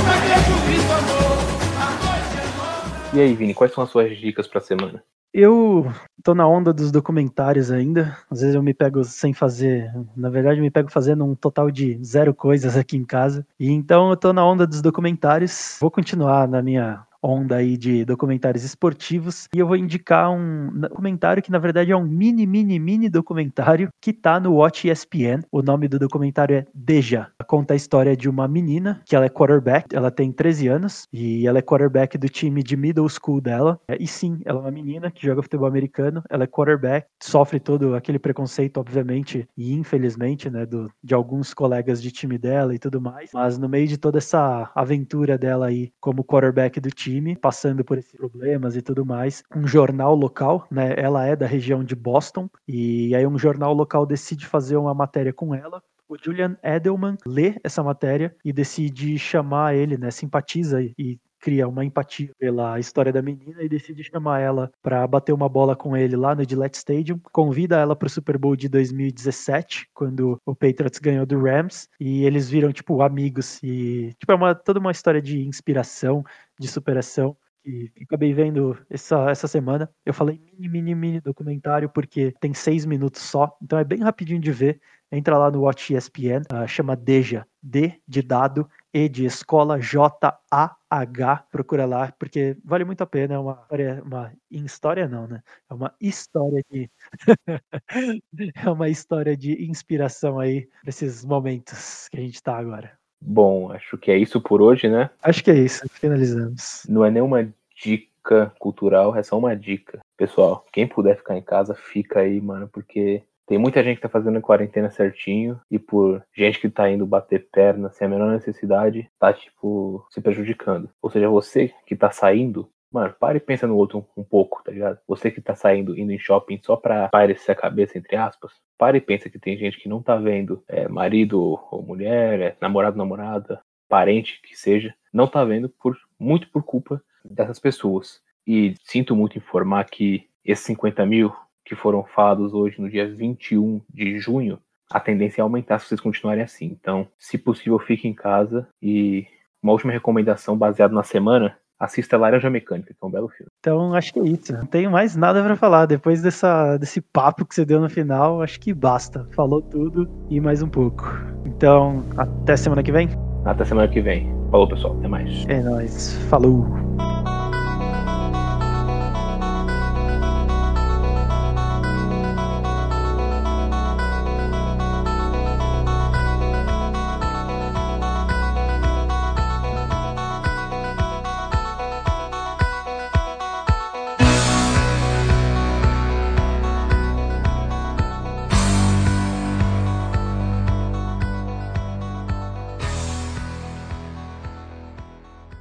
[SPEAKER 2] Pra que juízo, amor A noite é E aí, Vini, quais são as suas dicas pra semana?
[SPEAKER 1] Eu tô na onda dos documentários ainda. Às vezes eu me pego sem fazer. Na verdade, eu me pego fazendo um total de zero coisas aqui em casa. E então eu tô na onda dos documentários. Vou continuar na minha onda aí de documentários esportivos e eu vou indicar um documentário que na verdade é um mini, mini, mini documentário que tá no Watch ESPN. O nome do documentário é Deja. Conta a história de uma menina que ela é quarterback, ela tem 13 anos e ela é quarterback do time de middle school dela. E sim, ela é uma menina que joga futebol americano, ela é quarterback, sofre todo aquele preconceito, obviamente, e infelizmente, né, do, de alguns colegas de time dela e tudo mais. Mas no meio de toda essa aventura dela aí como quarterback do time, time, passando por esses problemas e tudo mais. Um jornal local, né? Ela é da região de Boston, e aí um jornal local decide fazer uma matéria com ela. O Julian Edelman lê essa matéria e decide chamar ele, né? Simpatiza e cria uma empatia pela história da menina e decide chamar ela para bater uma bola com ele lá no Gillette Stadium. Convida ela para o Super Bowl de 2017, quando o Patriots ganhou do Rams, e eles viram tipo amigos e tipo é uma toda uma história de inspiração, de superação que acabei vendo essa, essa semana. Eu falei mini, mini, mini documentário porque tem seis minutos só, então é bem rapidinho de ver. Entra lá no Watch ESPN, uh, chama Deja, D de dado, E de escola, J-A-H, procura lá, porque vale muito a pena, é uma história, uma história não, né? É uma história de é uma história de inspiração aí para esses momentos que a gente está agora.
[SPEAKER 2] Bom, acho que é isso por hoje, né?
[SPEAKER 1] Acho que é isso, finalizamos.
[SPEAKER 2] Não é nenhuma dica cultural, é só uma dica. Pessoal, quem puder ficar em casa, fica aí, mano, porque tem muita gente que tá fazendo a quarentena certinho e por gente que tá indo bater perna sem a menor necessidade, tá, tipo, se prejudicando. Ou seja, você que tá saindo, mano, pare e pensa no outro um, um pouco, tá ligado? Você que tá saindo, indo em shopping só pra parecer a cabeça, entre aspas, pare e pensa que tem gente que não tá vendo é, marido ou mulher, é, namorado, namorada, parente que seja, não tá vendo por muito por culpa dessas pessoas. E sinto muito informar que esses 50 mil que foram falados hoje no dia 21 de junho, a tendência é aumentar se vocês continuarem assim. Então, se possível, fique em casa. E uma última recomendação baseada na semana: assista Laranja Mecânica, que é um belo filme.
[SPEAKER 1] Então, acho que é isso. Não tenho mais nada para falar. Depois dessa, desse papo que você deu no final, acho que basta. Falou tudo e mais um pouco. Então, até semana que vem.
[SPEAKER 2] Até semana que vem. Falou, pessoal. Até mais.
[SPEAKER 1] É nóis. Falou.